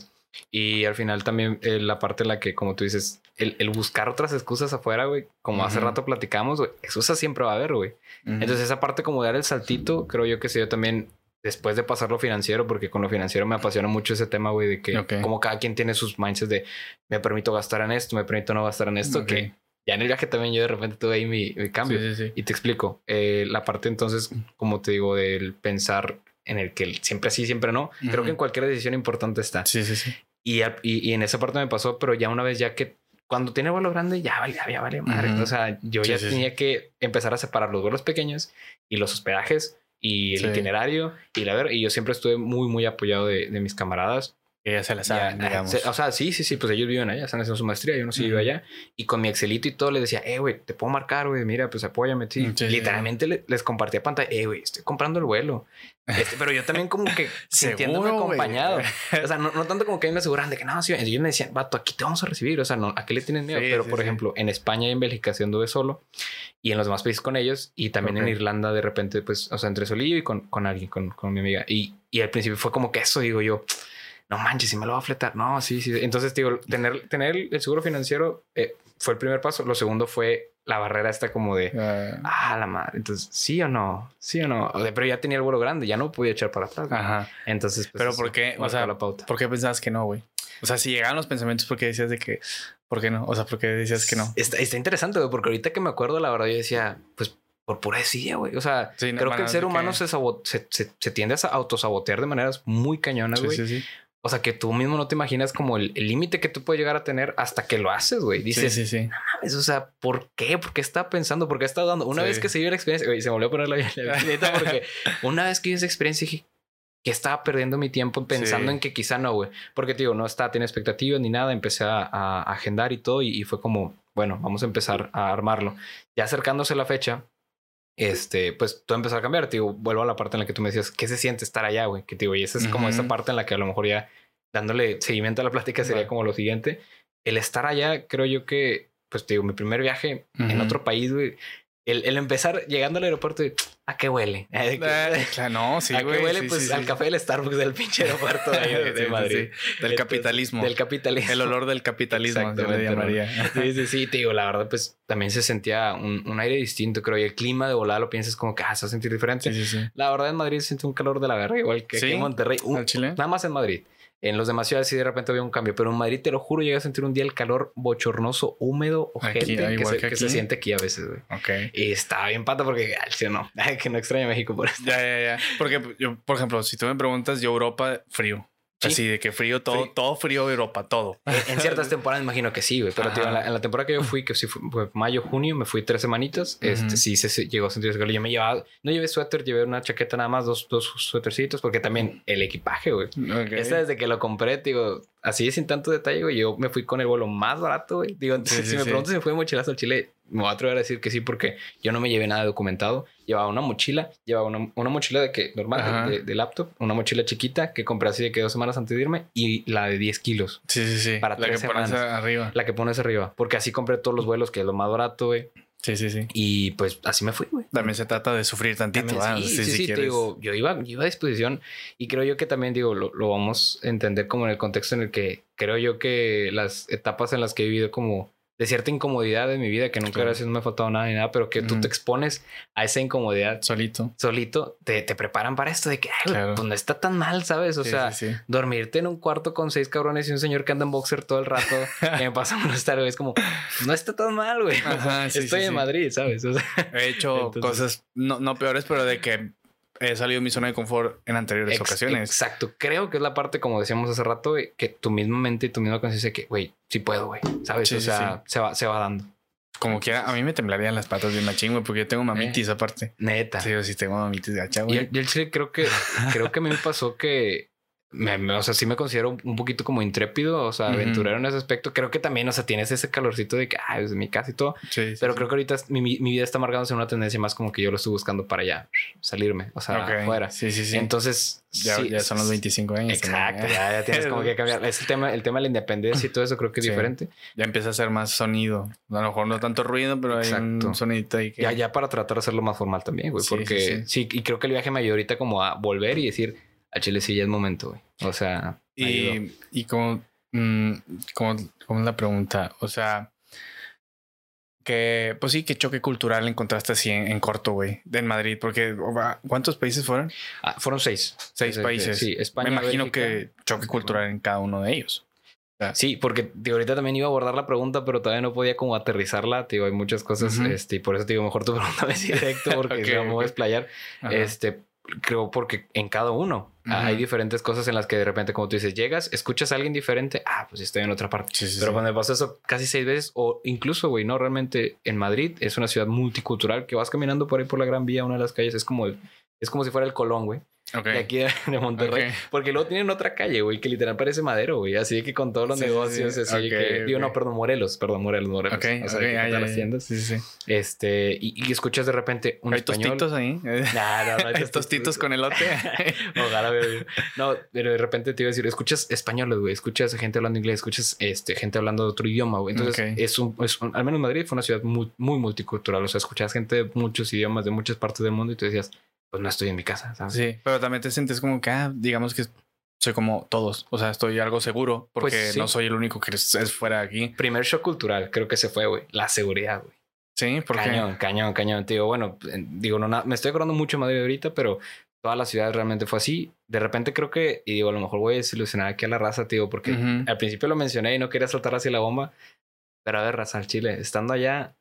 Y al final también eh, la parte en la que, como tú dices, el, el buscar otras excusas afuera, güey, como hace rato platicamos, güey, excusas siempre va a haber, güey. Entonces esa parte como de dar el saltito, creo yo que se dio también después de pasar lo financiero, porque con lo financiero me apasiona mucho ese tema, güey, de que como cada quien tiene sus mindsets de me permito gastar en esto, me permito no gastar en esto, que ya en el viaje también yo de repente tuve ahí mi, mi cambio. Sí, sí, y te explico, eh, la parte entonces, como te digo, del pensar en el que siempre sí, siempre no. Creo que en cualquier decisión importante está.
Sí, sí, sí.
Y, y, en esa parte me pasó, pero ya una vez ya que cuando tiene vuelo grande, ya vale, ya vale madre. O sea, yo ya tenía que empezar a separar los vuelos pequeños y los hospedajes y el itinerario y la ver. Y yo siempre estuve muy, muy apoyado de, de mis camaradas.
Que ya se la saben, digamos.
o sea, sí, sí, sí, pues ellos viven allá, están haciendo su maestría, yo no sé, vivo allá. Y con mi Excelito y todo les decía, eh, güey, te puedo marcar, güey, mira, pues apóyame, sí. Literalmente les compartía pantalla, eh, güey, estoy comprando el vuelo. Este, pero yo también como que *laughs* sintiéndome acompañado. *laughs* o sea, no, no, tanto como que me aseguran de que no, sí, ellos me decían, vato, aquí te vamos a recibir. O sea, no, ¿a qué le tienen miedo? pero, por ejemplo, en España y en Bélgica sí anduve solo y en los demás países con ellos y también en Irlanda de repente, pues, o sea, entre solillo y con, con alguien, con, con mi amiga. Y, y al principio fue como que eso, digo yo no manches, si me lo va a fletar. No, sí, sí. Entonces, digo, tener, tener el seguro financiero eh, fue el primer paso. Lo segundo fue la barrera esta como de, ah, la madre. Entonces, sí o no, sí o no. Pero ya tenía el vuelo grande, ya no podía echar para atrás. Ajá. Entonces,
pues, pero ¿por qué? O sea, la pauta. ¿por qué pensabas que no, güey? O sea, si llegaban los pensamientos, ¿por qué decías de que, ¿por qué no? O sea, ¿por qué decías que no?
Está, está interesante, güey, porque ahorita que me acuerdo, la verdad, yo decía, pues por pura decía, güey. O sea, creo que el ser humano se, se, se, tiende a autosabotear de maneras muy cañonas, güey. Sí, sí, o sea, que tú mismo no te imaginas como el límite que tú puedes llegar a tener hasta que lo haces, güey. Dices, sí, sí, sí. No mames, o sea, ¿por qué? ¿Por qué está pensando? ¿Por qué está dando? Una vez que se dio la experiencia, güey, se volvió a poner la, la *laughs* porque una vez que hice esa experiencia dije que estaba perdiendo mi tiempo pensando en que quizá no, güey. Porque, tío, no estaba, tiene expectativas ni nada. Empecé a, a agendar y todo y, y fue como, bueno, vamos a empezar a armarlo. Ya acercándose la fecha, este, pues todo empezó a cambiar. Tío, vuelvo a la parte en la que tú me decías, ¿qué se siente estar allá, güey? Que digo, y esa es como esa parte en la que a lo mejor ya dándole seguimiento a la plática sería como lo siguiente. El estar allá, creo yo que, pues te digo, mi primer viaje en otro país, güey. El, el, empezar llegando al aeropuerto y ¿a qué huele? *laughs* *laughs*
claro, no, sí,
¿A qué huele? pues al café del Starbucks del pinche aeropuerto de, *laughs* de Madrid.
Del capitalismo.
Del capitalismo.
El olor del capitalismo, le llamaría.
Sí, sí, sí, te digo, la verdad, pues también se sentía un, un, aire distinto, creo. Y el clima de volada lo piensas como que ah, se va a sentir diferente. Sí, sí, sí. La verdad, en Madrid se siente un calor de la verga, igual que aquí en Monterrey. Uh, Chile? Nada más en Madrid. En los demás ciudades sí de repente había un cambio, pero en Madrid te lo juro, llegas a sentir un día el calor bochornoso, húmedo, o que, que, se, siente aquí a veces, güey.
Ok.
Y está bien pata porque, ay, no, *laughs* que no extraña México por esto.
Ya, ya, ya. Porque yo, por ejemplo, si tú me preguntas, yo Europa, frío. Así de que frío, todo, todo frío Europa, todo.
En, ciertas *laughs* temporadas imagino que sí, güey. Pero tío, en, la, temporada que yo fui, que sí fue, mayo, junio, me fui tres semanitas. Este sí se, llegó a sentir calor. Yo me llevaba, no llevé suéter, llevé una chaqueta nada más, dos, dos suétercitos, porque también el equipaje, güey. Esta desde que lo compré, digo, así sin tanto detalle, güey. Yo me fui con el vuelo más barato, güey. Digo, si me preguntas si me fui mochilazo al Chile, me voy a atrever a decir que sí, porque yo no me llevé nada documentado. Llevaba una mochila, llevaba una, una mochila de que normal, de, laptop, una mochila chiquita que compré así de que dos semanas antes de irme y la de 10 kilos.
Sí, sí, sí.
Para
la que pones arriba.
La que pones arriba. Porque así compré todos los vuelos, que es lo más barato, güey.
Sí, sí, sí.
Y pues así me fui, güey.
También se trata de sufrir tantito.
Ah, sí, sí, sí, digo, yo iba, iba a disposición y creo yo que también, digo, lo, lo, vamos a entender como en el contexto en el que creo yo que las etapas en las que he vivido como de cierta incomodidad en mi vida, que nunca gracias no me ha faltado nada ni nada, pero que tú te expones a esa incomodidad
solito.
Solito, te, te preparan para esto de que, ay, claro. pues no está tan mal, ¿sabes? O sí, sea, sí, sí. dormirte en un cuarto con seis cabrones y un señor que anda en boxer todo el rato, *laughs* que me pasa a estar, es como, no está tan mal, güey. Estoy en Madrid, ¿sabes? O sea,
He hecho *laughs* entonces, cosas no, no peores, pero de que he salido de mi zona de confort en anteriores Ex ocasiones.
Exacto. Creo que es la parte, como decíamos hace rato, que tu misma mente y tu misma conciencia que, güey, sí puedo, güey. ¿Sabes? Sí, o sea, sí. Se, va, se va dando.
Como quiera, a mí me temblarían las patas de machín, güey, porque yo tengo mamitis eh, aparte.
Neta.
Sí, yo sí tengo mamitis gacha, güey.
Y el chile creo que, creo que a mí me pasó que me, o sea, sí me considero un poquito como intrépido, o sea, aventurero en ese aspecto. Creo que también, o sea, tienes ese calorcito de que, ah, es mi casa y todo. Sí, pero creo que ahorita mi, mi, vida está marcándose en una tendencia más como que yo lo estoy buscando para ya salirme, o sea, afuera. Sí, sí, sí. Entonces,
ya, ya son los 25 años.
Exacto, ya, ya, tienes como que cambiar. Es el tema, el tema de la independencia y todo eso creo que es diferente.
Ya empieza a ser más sonido. A lo mejor no tanto ruido, pero hay un sonidito ahí que...
Ya, ya para tratar de hacerlo más formal también, güey. porque sí, y creo que el viaje me ayudó ahorita como a volver y decir, a Chile sí ya es momento, güey. O sea,
y, y como, mm, como, como es la pregunta, o sea, que, pues sí, que choque cultural encontraste así en, corto, güey, en Madrid, porque ¿cuántos países fueron?
Ah, fueron seis.
Seis países. Sí, España. Me imagino que choque cultural en cada uno de ellos.
Sí, porque ahorita también iba a abordar la pregunta, pero todavía no podía como aterrizarla. Digo, hay muchas cosas, este, y por eso te digo, mejor tu *laughs* pregunta me directo, porque *laughs* okay, vamos a explayar. Este, creo porque en cada uno hay diferentes cosas en las que de repente, como tú dices, llegas, escuchas a alguien diferente, ah, pues estoy en otra parte. Pero cuando me pasó eso casi seis veces, o incluso, güey, no, realmente en Madrid es una ciudad multicultural que vas caminando por ahí por la Gran Vía, una de las calles, es como, es como si fuera el Colón, güey. De aquí de Monterrey. Porque luego tienen otra calle, güey, que literal parece madero, güey. Así que con todos los negocios, así que. Digo, no, perdón, Morelos, perdón, Morelos, Morelos. o sea, las tiendas. Sí, sí, Este, y, escuchas de repente
un ¿Hay español. tostitos ahí? *laughs* Nah, no, no, hay *laughs* tostitos con elote. *laughs*
Ojalá, güey. No, pero de repente te iba a decir, escuchas españoles, güey. Escuchas gente hablando inglés, escuchas este, gente hablando de otro idioma, güey. Entonces, es, un, es un, al menos Madrid fue una ciudad muy, muy multicultural. O sea, escuchas gente de muchos idiomas, de muchas partes del mundo y tú decías, pues no estoy en mi casa, ¿sabes?
Sí, pero también te sientes como que, ah, digamos que soy como todos. O sea, estoy algo seguro porque pues no soy el único que es fuera de aquí.
Primer shock cultural, creo que se fue, güey. La seguridad, güey.
Sí, porque.
Cañón, cañón, cañón. Te digo, bueno, digo, no, me estoy acordando mucho de Madrid ahorita, pero toda la ciudad realmente fue así. De repente creo que, y digo, a lo mejor voy a desilusionar aquí a la raza, tío, porque al principio lo mencioné y no quería soltar así la bomba. Pero a ver, raza, al Chile, estando allá,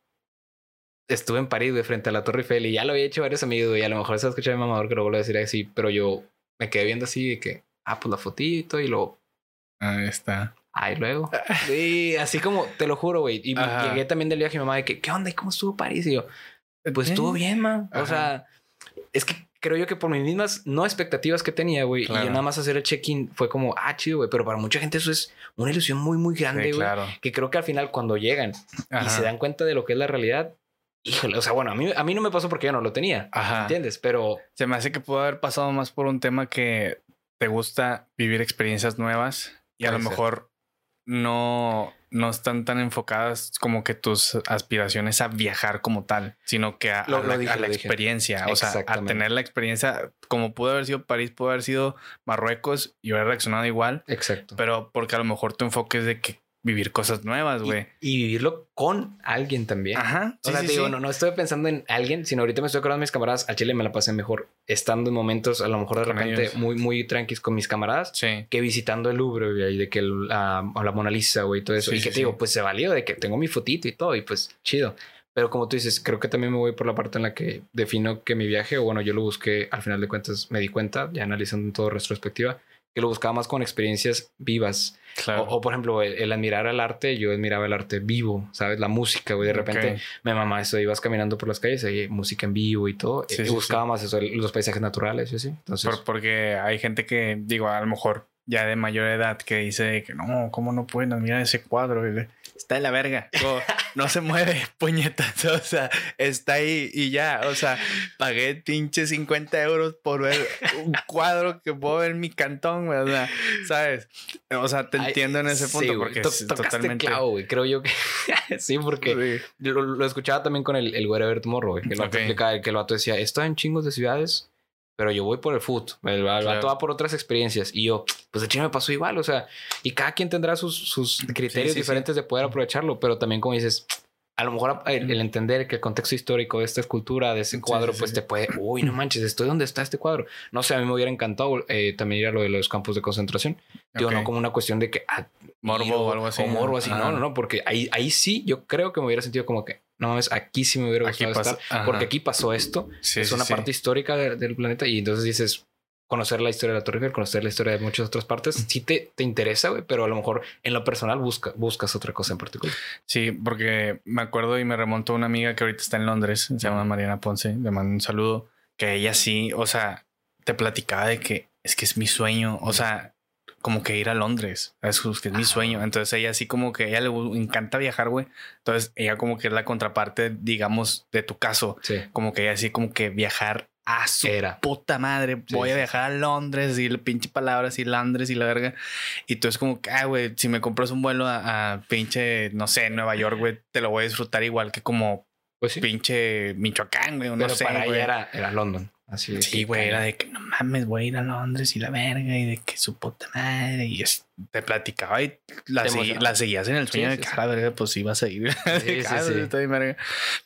estuve en París, güey, frente a la Torre Eiffel y ya lo había hecho varios amigos, y a lo mejor se escucha mi mamador que lo vuelvo a decir así, pero yo me quedé viendo así de que, ah, pues la fotito y luego.
Ahí está.
Ahí luego. *laughs* Sí, así como, te lo juro, güey. Y llegué también del viaje a mi mamá de que, ¿qué onda? ¿Y cómo estuvo París? Y yo, pues estuvo bien, man. O sea, es que creo yo que por mis mismas no expectativas que tenía, güey, y yo nada más hacer el check-in fue como, ah, chido, güey, pero para mucha gente eso es una ilusión muy, muy grande, güey. Que creo que al final cuando llegan y se dan cuenta de lo que es la realidad, híjole, o sea, bueno, a mí, a mí no me pasó porque yo no lo tenía, Ajá. ¿entiendes? Pero...
Se me hace que pudo haber pasado más por un tema que te gusta vivir experiencias nuevas y a lo mejor no, no están tan enfocadas como que tus aspiraciones a viajar como tal, sino que a, la, experiencia, o sea, a tener la experiencia, como pudo haber sido París, pudo haber sido Marruecos y hubiera reaccionado igual.
Exacto.
Pero porque a lo mejor tu enfoque es de que vivir cosas nuevas, güey.
Y, vivirlo con alguien también. Ajá. o sea, te digo, no, no estoy pensando en alguien, sino ahorita me estoy acordando de mis camaradas. A Chile me la pasé mejor estando en momentos, a lo mejor de repente, muy, muy tranquilos con mis camaradas, que visitando el Louvre, güey, y de que la, la Mona Lisa, güey, y todo eso. y que te digo, pues se valió de que tengo mi fotito y todo, y pues chido. Pero como tú dices, creo que también me voy por la parte en la que defino que mi viaje, o bueno, yo lo busqué, al final de cuentas me di cuenta, ya analizando en todo retrospectiva, que lo buscaba más con experiencias vivas. O, por ejemplo, el, admirar al arte, yo admiraba el arte vivo, ¿sabes? La música, güey. De repente me mamá eso, ibas caminando por las calles, hay música en vivo y todo. y buscaba más eso, los paisajes naturales y así. Entonces,
porque hay gente que, digo, a lo mejor ya de mayor edad que dice que no, ¿cómo no pueden admirar ese cuadro? Está en la verga. No, se mueve, *laughs* puñetas. O sea, está ahí y ya. O sea, pagué pinche 50 euros por ver un cuadro que puedo ver en mi cantón, O sea, ¿sabes? O sea, te entiendo en ese punto porque es totalmente.
Claro, güey. Creo yo que *laughs* sí, porque Lo, escuchaba también con el, el Wherever Tomorrow, güey, que lo que el vato decía: Estoy en chingos de ciudades pero yo voy por el foot, el, vato va por otras experiencias. Y yo, pues de chino me pasó igual, o sea, y cada quien tendrá sus, sus criterios diferentes de poder aprovecharlo, pero también como dices, a lo mejor el, entender que el contexto histórico de esta escultura, de ese cuadro, pues te puede, uy, no manches, estoy donde está este cuadro. No sé, a mí me hubiera encantado eh, también ir a lo de los campos de concentración. Digo, no como una cuestión de que... Ah,
morbo o algo así.
O morbo así, no, no, no, porque ahí, ahí sí yo creo que me hubiera sentido como que, no mames, aquí sí me hubiera gustado estar, porque aquí pasó esto, es una parte histórica del planeta y entonces dices, conocer la historia de la Torre Eiffel, conocer la historia de muchas otras partes, sí te, te interesa, güey, pero a lo mejor en lo personal busca, buscas otra cosa en particular.
Sí, porque me acuerdo y me remonto a una amiga que ahorita está en Londres, se llama Mariana Ponce, le mando un saludo, que ella sí, o sea, te platicaba de que es que es mi sueño, o sea, como que ir a Londres. Es, que es mi sueño. Entonces ella así como que ella le encanta viajar, güey. Entonces ella como que es la contraparte, digamos, de tu caso.
Sí.
Como que ella así como que viajar a su
Era.
puta madre.
Sí,
Voy a viajar a Londres y la pinche palabras y Londres y la verga. Y tú es como que, ah, güey, si me compras un vuelo a, a pinche, no sé, Nueva York, güey, te lo voy a disfrutar igual que como
Pues sí.
pinche Michoacán, güey. No
Pero
sé,
para
güey.
era, era London. Así de
Sí, güey, era de que no mames, voy a ir a Londres y la verga y de que su puta madre. Y es- te platicaba y la, segui- seguías en el sueño
Sí,
de
sí,
que
sí.
a la verga, pues ibas a ir. *laughs* Ah.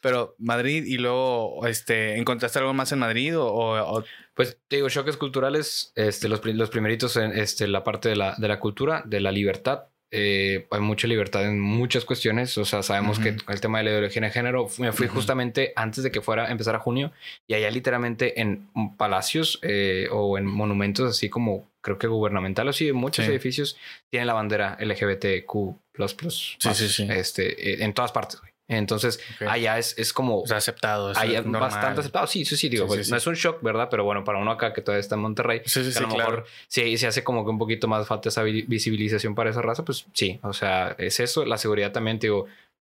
Pero Madrid y luego, este, ¿encontraste algo más en Madrid o, o- o-
Pues te digo, choques culturales, este, los, los primeritos en este, la parte de la, de la cultura, de la libertad. Eh, hay mucha libertad en muchas cuestiones. O sea, sabemos que el tema de la ideología de género, me fui justamente antes de que fuera a empezar a junio y allá literalmente en palacios eh, o en monumentos así como creo que gubernamentales y muchos
Sí.
edificios tienen la bandera LGBTQ++.
Sí, sí, sí.
Este, eh, en todas partes. Entonces,
Ok.
allá es, es como...
o sea, aceptado? es
Hay
normal?
bastante aceptado. Sí, sí, sí, digo,
Sí,
pues,
sí,
no
sí.
es un shock, ¿verdad? Pero bueno, para uno acá que todavía está en Monterrey,
Sí, sí,
a lo
claro.
mejor sí se hace como que un poquito más falta esa vi- visibilización para esa raza, pues sí, o sea, es eso. La seguridad también, digo,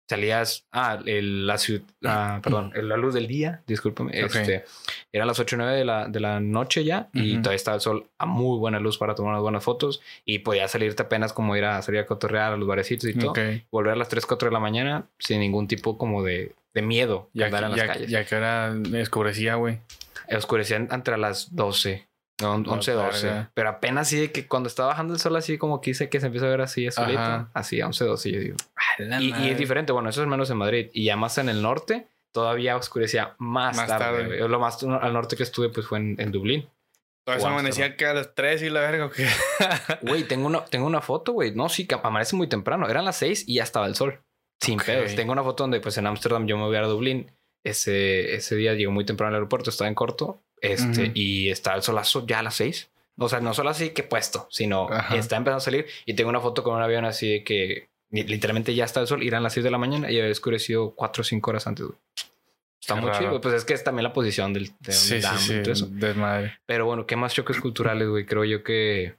salías, ah, el- la ciudad, *clears throat* perdón, la luz del día, discúlpame,
Ok.
este, eran las 8 o 9 de la, de la noche ya y todavía estaba el sol a muy buena luz para tomar unas buenas fotos y podías salirte apenas como ir a salir a cotorrear a los barecitos y todo. Volver a las 3, 4 de la mañana sin ningún tipo como de, de miedo
Ya,
andar en las
ya,
calles.
ya que era escurecía, güey.
Oscurecían entre las 12. No, 11, 12.
verga.
Pero apenas de que cuando está bajando el sol, así como quise que se empieza a ver así.
Ajá.
Así a 11, 12. Yo digo. Y, y es diferente. Bueno, eso es menos en Madrid. Y ya más en el norte, todavía oscurecía más,
Más
tarde.
tarde.
Lo más al norte que estuve, pues fue en, en Dublín.
Todo eso amanecía que a las 3 y la verga, ¿o qué? *laughs*
Güey, tengo una, tengo una foto, güey. No, sí, que amanece muy temprano. Eran las 6 y ya estaba el sol. Sin
Ok.
pedos. Tengo una foto donde, pues en Ámsterdam, yo me voy a Dublín. Ese, ese día llego muy temprano al aeropuerto, estaba en corto. Este,
Ujú.
y está el solazo ya a las 6. O sea, no solo así que puesto, sino
Ajá.
está empezando a salir. Y tengo una foto con un avión así de que literalmente ya está el sol, irán las 6 de la mañana y había oscurecido 4 o 5 horas antes, güey. Está muy chido. Pues es que es también la posición del, de
Sí, sí,
estábamos y todo
sí.
eso.
Desmadre.
Pero bueno, ¿qué más choques culturales, güey? Creo yo que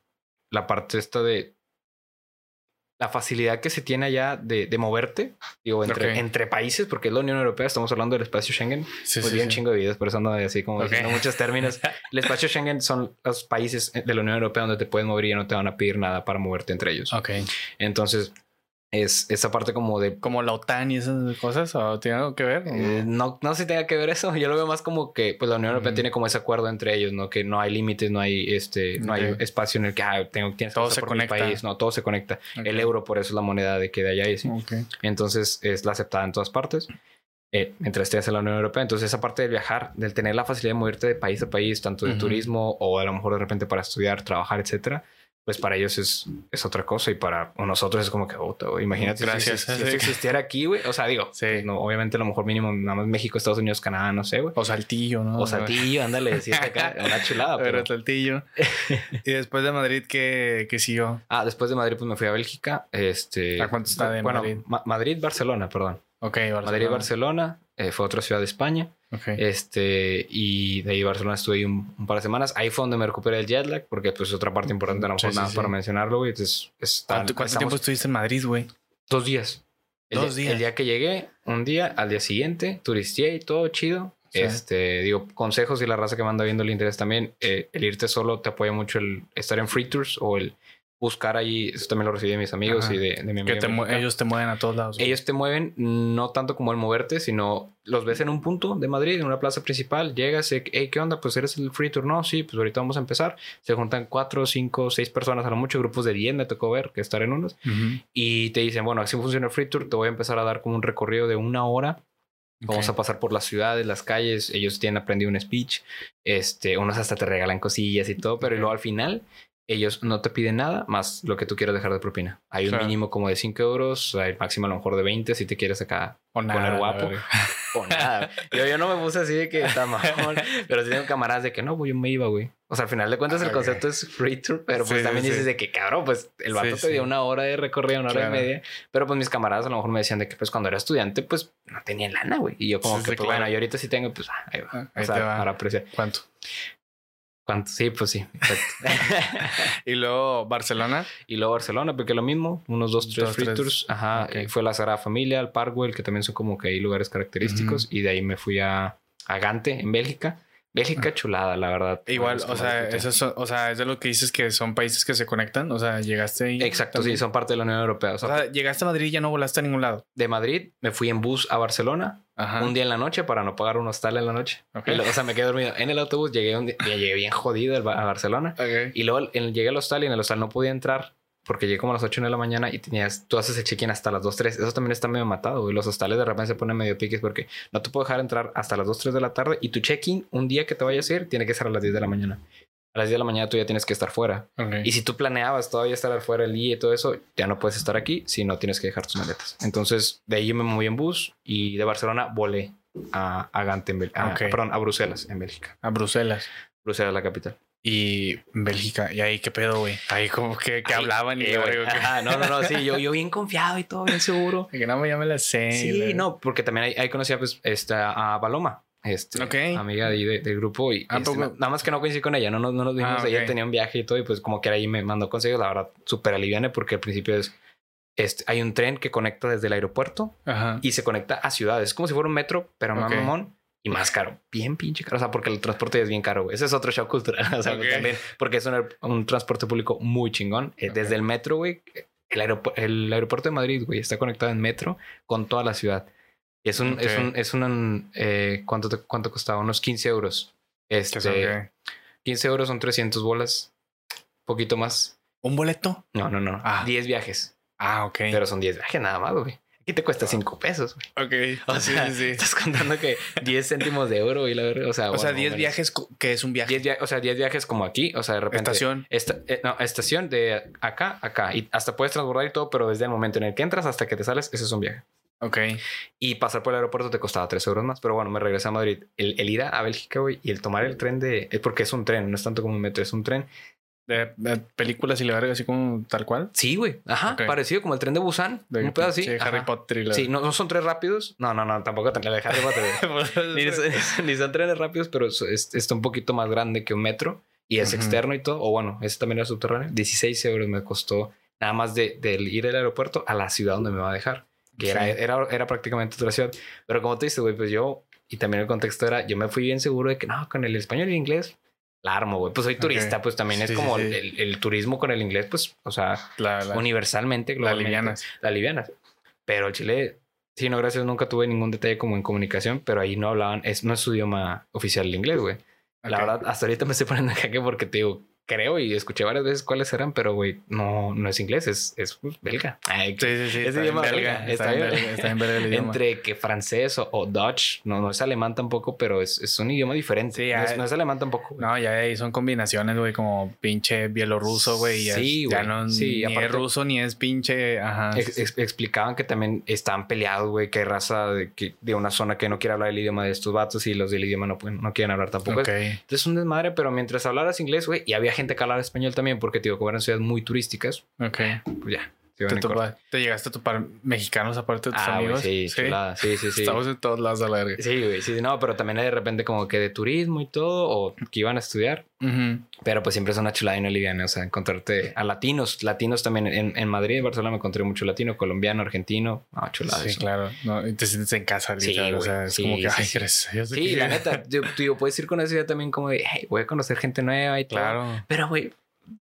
la parte esta de la facilidad que se tiene allá de, de moverte, digo, entre,
Ok.
entre países, porque es la Unión Europea, estamos hablando del espacio Schengen.
Sí,
Pues
sí,
vi un
sí.
chingo de videos, por eso ando así como
Ok.
diciendo muchos términos. El espacio Schengen son los países de la Unión Europea donde te puedes mover y ya no te van a pedir nada para moverte entre ellos.
Ok.
Entonces, es esa parte como de
Como la OTAN y esas cosas, ¿o tiene algo que ver?
Eh, no, no sé si tenga que ver eso. Yo lo veo más como que pues la Unión Europea
Ujú.
tiene como ese acuerdo entre ellos, ¿no? Que no hay límites, no hay este, no hay
Ok.
espacio en el que ah, tengo tienes que
Todo
pasar
se
por mi
conecta.
país. No, todo se conecta.
Ok.
El euro por eso es la moneda de que de allá es.
Ok.
Entonces es la aceptada en todas partes. Eh, mientras estés en la Unión Europea. Entonces esa parte de viajar, del tener la facilidad de moverte de país a país, tanto de
Ujú.
turismo o a lo mejor de repente para estudiar, trabajar, etcétera, pues para ellos es, es otra cosa y para nosotros es como que, "Puta, güey, imagínate si-
Gracias.
si, si esto existiera aquí, güey. O sea, digo,
Sí.
no, obviamente a lo mejor mínimo nada más México, Estados Unidos, Canadá, no sé, güey.
O Saltillo, ¿no?
O Saltillo, ándale, si acá, *laughs* una chulada.
Pero
Pero...
Saltillo. *laughs* y después de Madrid, ¿qué, qué siguió?
Ah, después de Madrid, pues me fui a Bélgica. Este,
¿A cuánto está de
bueno,
Madrid?
Ma- Madrid, Barcelona, perdón.
Ok, Barcelona.
Madrid, Barcelona. eh, fue otra ciudad de España.
Ok.
Este, y de ahí Barcelona estuve ahí un, un par de semaas. Ahí fue donde me recuperé el jet lag, porque pues es otra parte importante, lo
Sí, sí,
nada
sí.
para mencionarlo, güey. Entonces, está,
¿Cuánto, cuánto tiempo estuviste en Madrid, güey?
Dos días. El
Dos
día-
días.
El día que llegué, un día, al día siguiente, turisteé y todo chido. Este, digo, consejos y la raza que me anda viendo el interés también. eh, el irte solo te apoya mucho el estar en free tours o el buscar ahí. Eso también lo recibí de mis amigos
Ajá.
y de, de mi
Que
amiga
te mue-
mexicana.
ellos te mueven a todos lados.
Ellos te mueven no tanto como el moverte, sino los ves en un punto de Madrid, en una plaza principal, llegas y, hey, ¿qué onda? Pues eres el free tour. No, sí, pues ahorita vamos a empezar. Se juntan cuatro, cinco, seis personas, a lo mucho, grupos de 10 me tocó ver, que estar en unos.
Ujú.
Y te dicen, bueno, así funciona el free tour, te voy a empezar a dar como un recorrido de una hora. Vamos
Ok.
a pasar por las ciudades, las calles. Ellos tienen aprendido un speech. Este, unos hasta te regalan cosillas y todo, pero
Ok.
luego al final ellos no te piden nada más lo que tú quieras dejar de propina. Hay un
Claro.
mínimo como de 5 euros, hay máximo a lo mejor de 20 si te quieres acá
O
poner
nada,
guapo.
la verga.
o *laughs* nada. Yo, yo no me puse así de que está mamón, pero sí tengo camaradas de que no, yo me iba, güey. O sea, al final de cuentas
Ah,
el concepto es free tour, pero pues también
sí,
dices de que cabrón, pues el vato
Sí,
te dio una hora de recorrido, una hora y media. Pero pues mis camaradas a lo mejor me decían de que pues cuando era estudiante, pues no tenían lana, güey. Y yo como que, pues
claro.
bueno, yo ahorita sí tengo, pues ah, ahí va.
Ah,
o sea,
va.
para apreciar.
¿Cuánto?
¿Cuánto? Sí, pues sí, *laughs*
y luego Barcelona.
Y luego Barcelona, porque lo mismo, unos dos, tres free tours. Ajá, fue la Sagrada Familia, el Parkwell, que también son como que hay lugares característicos. Y de ahí me fui a, a Gante, en Bélgica. Bélgica ah. chulada, la verdad.
Igual, o sea, eso es, o sea, es de lo que dices que son países que se conectan. O sea, llegaste ahí.
Exacto, sí, son parte de la Unión Europea.
O sea, llegaste a Madrid y ya no volaste a ningún lado.
De Madrid me fui en bus a Barcelona un día en la noche para no pagar un hostal en la noche. o sea, me quedé dormido en el autobús, llegué, un día, llegué bien jodido a Barcelona. Y luego llegué al hostal y en el hostal no podía entrar porque llegué como a las 8 de la mañana y tenías, tú haces el check-in hasta las 2, 3. Eso también está medio matado, y Los hostales de repente se ponen medio piques porque no te puedo dejar entrar hasta las 2, 3 de la tarde y tu check-in, un día que te vayas a ir, tiene que ser a las 10 de la mañana. A las 10 de la mañana tú ya tienes que estar fuera. Y si tú planeabas todavía estar afuera el día y todo eso, ya no puedes estar aquí si no tienes que dejar tus maletas. Entonces, de ahí yo me moví en bus y de Barcelona volé a, a Gante, en perdón, a Bruselas, en Bélgica.
A Bruselas.
Bruselas, la capital.
Y Bélgica, y ahí qué pedo, güey. Ahí como que, que hablaban y
eh, no, no, no, sí, yo, yo bien confiado y todo, bien seguro. *laughs*
que no, ya me la sé.
Sí, no, porque también ahí, ahí conocía pues esta, a Paloma. Este, amiga de, de, del grupo y ah, este, nada más que no coincidí con ella, no, no, no nos vimos, ah, ella tenía un viaje y todo y pues como que ahí me mandó consejos, la verdad, súper aliviane porque al principio es, este, hay un tren que conecta desde el aeropuerto y se conecta a ciudades, es como si fuera un metro, pero más mamón y más caro, bien pinche caro. O sea, porque el transporte es bien caro. Ese es otro show cultural. *laughs* O sea, también, porque es un, transporte público muy chingón. Eh, desde el metro, güey, el, el, aeropuerto de Madrid, güey, está conectado en metro con toda la ciudad. Y es un, es un, es un, eh, ¿cuánto, ¿cuánto costaba? Unos 15 euros. Este, 15 euros son 300 bolas. Poquito más.
¿Un boleto?
No, no, no. Ah. 10 viajes.
Ah, ok.
Pero son 10 viajes nada más, güey. Aquí te cuesta 5 pesos,
güey. Ok. *laughs* O sea, sí, sí,
estás contando que 10 céntimos de euro y la verdad, o sea,
o sea, 10 viajes que es un viaje.
10 o sea, 10 viajes como aquí, o sea, de repente.
Estación.
Eh, no, estación de acá, acá. Y hasta puedes transbordar y todo, pero desde el momento en el que entras hasta que te sales, ese es un viaje.
Ok.
Y pasar por el aeropuerto te costaba 3 euros más. Pero bueno, me regresé a Madrid. El, el ir a Bélgica, güey, y el tomar el tren de. Es porque es un tren, no es tanto como un metro, es un tren
de, películas y le verga así como tal cual.
Sí, güey. Ajá. Parecido como el tren de Busan. un pedo así.
Sí, Harry Potter.
Sí, no, no, son tres rápidos. No, no, no, tampoco la de Harry Potter. *laughs* *laughs* *laughs* ni, son trenes rápidos, pero es, está un poquito más grande que un metro y es externo y todo. O bueno, ese también era subterráneo. 16 euros me costó nada más de, ir al aeropuerto a la ciudad donde me va a dejar. Que era, era, era prácticamente otra ciudad. Pero como te dices, güey, pues yo, y también el contexto era, yo me fui bien seguro de que no, con el español y el inglés la armo, güey. Pues soy turista, pues también es como El, turismo con el inglés, pues, o sea, universalmente,
La liviana.
La liviana. Pero Chile, sí, no, gracias, nunca tuve ningún detalle como en comunicación, pero ahí no hablaban, es, no es su idioma oficial el inglés, güey. La verdad, hasta ahorita me estoy poniendo acá que porque te digo, creo y escuché varias veces cuáles eran, pero güey, no, no es inglés, es, es belga.
sí, sí, sí.
Es idioma belga. Está, bien Está en belga el idioma. Entre que francés o, Dutch, no, no es alemán tampoco, pero es, es un idioma diferente. Sí, no, es, alemán tampoco.
No, ya ahí son combinaciones, güey, como pinche bielorruso, güey.
Sí, güey.
Ya no ni es ruso ni es pinche. Ajá.
explicaban que también están peleados, güey, que hay raza de, que, de una zona que no quiere hablar el idioma de estos vatos y los del idioma no, pueden, no quieren hablar tampoco. Entonces es un desmadre, pero mientras hablaras inglés, güey, y había gente que hablaba español también porque, digo, como eran ciudades muy turísticas.
Ok.
Pues ya.
Te, llegaste a topar mexicanos aparte de tus ah, amigos.
sí, sí, sí, sí, sí.
Estamos en todos lados a la verga.
Sí, güey, sí, no, pero también de repente como que de turismo y todo, o que iban a estudiar. Pero pues siempre es una chulada y no liviana, o sea, encontrarte a latinos, latinos también. En, en Madrid, en Barcelona me encontré mucho latino, colombiano, argentino. No, chulada.
Sí, claro. No, y te sientes en casa, sí, o sea, es como que, ay,
gracias. Sí, la neta, yo, puedes ir con esa idea también como de, hey, voy a conocer gente nueva y todo. Claro. Pero, güey,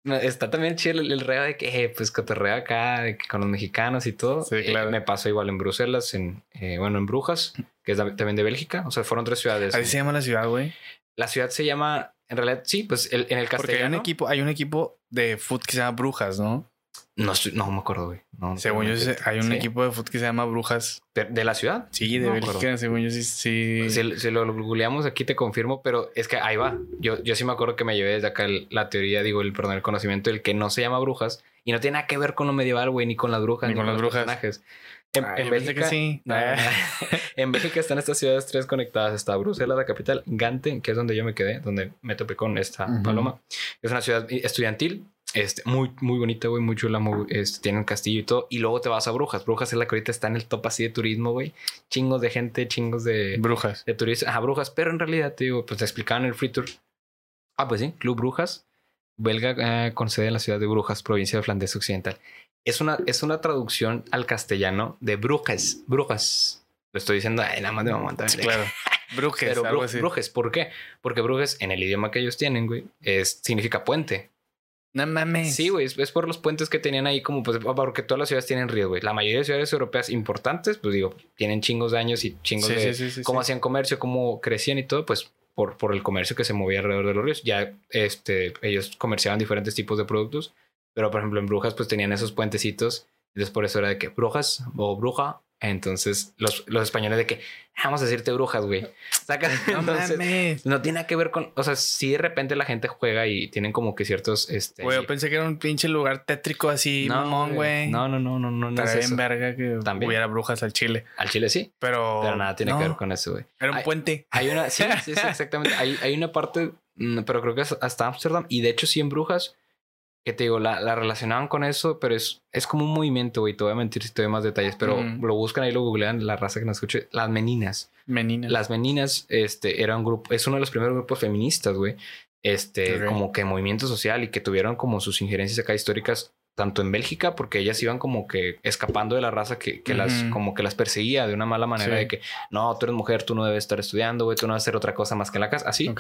Está también chido el, reo de que, eh, pues, cotorreo acá, de que con los mexicanos y todo.
Sí, eh, claro.
me pasó igual en Bruselas, en, eh, bueno, en Brujas, que es también de Bélgica. O sea, fueron tres ciudades.
¿Así se llama la ciudad, güey?
La ciudad se llama, en realidad, sí, pues en el castellano. Porque
hay un equipo, hay un equipo de fútbol que se llama Brujas, ¿no?
No, no me acuerdo, güey.
según yo, hay un equipo de fútbol que se llama Brujas.
¿De, la ciudad?
Sí, de Bélgica, según yo sí. sí.
Si, lo googleamos aquí te confirmo, pero es que ahí va. Yo, yo sí me acuerdo que me llevé desde acá la teoría, digo, el, perdón, el conocimiento del que no se llama Brujas y no tiene nada que ver con lo medieval, güey, ni con las brujas,
ni, con, las
los
brujas.
personajes. En, Bélgica,
sí. *laughs*
en Bélgica están estas ciudades tres conectadas. Está Bruselas, la capital, Gante, que es donde yo me quedé, donde me topé con esta paloma. Es una ciudad estudiantil, este, muy, muy bonita, güey, muy chula, este, tiene un castillo y todo. Y luego te vas a Brujas. Brujas es la que ahorita está en el top así de turismo, güey. Chingos de gente, chingos de...
Brujas.
De turistas. a Brujas. Pero en realidad, te digo, pues te explicaban el free tour. Ah, pues sí, Club Brujas, belga eh, con sede en la ciudad de Brujas, provincia de Flandes Occidental. Es una, es una traducción al castellano de Brujas, Brujas. Lo estoy diciendo, ay, nada más de mamá
Sí, claro. *laughs* Brujes,
Pero
algo
Bru-
así.
Brujes, ¿por qué? Porque Brujes, en el idioma que ellos tienen, güey, es, significa puente.
No mames.
Sí, güey, es, por los puentes que tenían ahí, como pues, porque todas las ciudades tienen ríos, güey. La mayoría de ciudades europeas importantes, pues digo, tienen chingos de años y chingos
Sí,
de
sí, sí,
cómo hacían comercio, cómo crecían y todo, pues por, por el comercio que se movía alrededor de los ríos. Ya este, ellos comerciaban diferentes tipos de productos, pero por ejemplo en Brujas, pues tenían esos puentecitos. Entonces por eso era de que Brujas o Bruja. Entonces los, los españoles de que "Ah, vamos a decirte Brujas, güey. *laughs*
No
Entonces,
mames.
no tiene nada que ver con, o sea, si de repente la gente juega y tienen como que ciertos, este,
Güey, yo pensé que era un pinche lugar tétrico así, mamón, güey.
No, no, no, no, no, no es eso.
bien verga que
También.
hubiera brujas al chile.
Al chile sí,
Pero.
pero nada tiene
no,
que ver con eso, güey.
Era un puente.
Hay una, sí, sí, sí, *laughs* exactamente. Hay, hay una parte, mm, pero creo que es hasta Ámsterdam. Y de hecho, sí, en Brujas, que te digo, la, la relacionaban con eso, pero es, es como un movimiento, güey. Te voy a mentir si te doy más detalles, pero lo buscan ahí, lo googlean, la raza que nos escuche. Las meninas.
Menina.
Las meninas, este, era un grupo, es uno de los primeros grupos feministas, güey. Este, como que movimiento social y que tuvieron como sus injerencias acá históricas tanto en Bélgica, porque ellas iban como que escapando de la raza que, que las, como que las perseguía de una mala manera
Sí.
de que no, tú eres mujer, tú no debes estar estudiando, güey, tú no debes hacer otra cosa más que en la casa, así.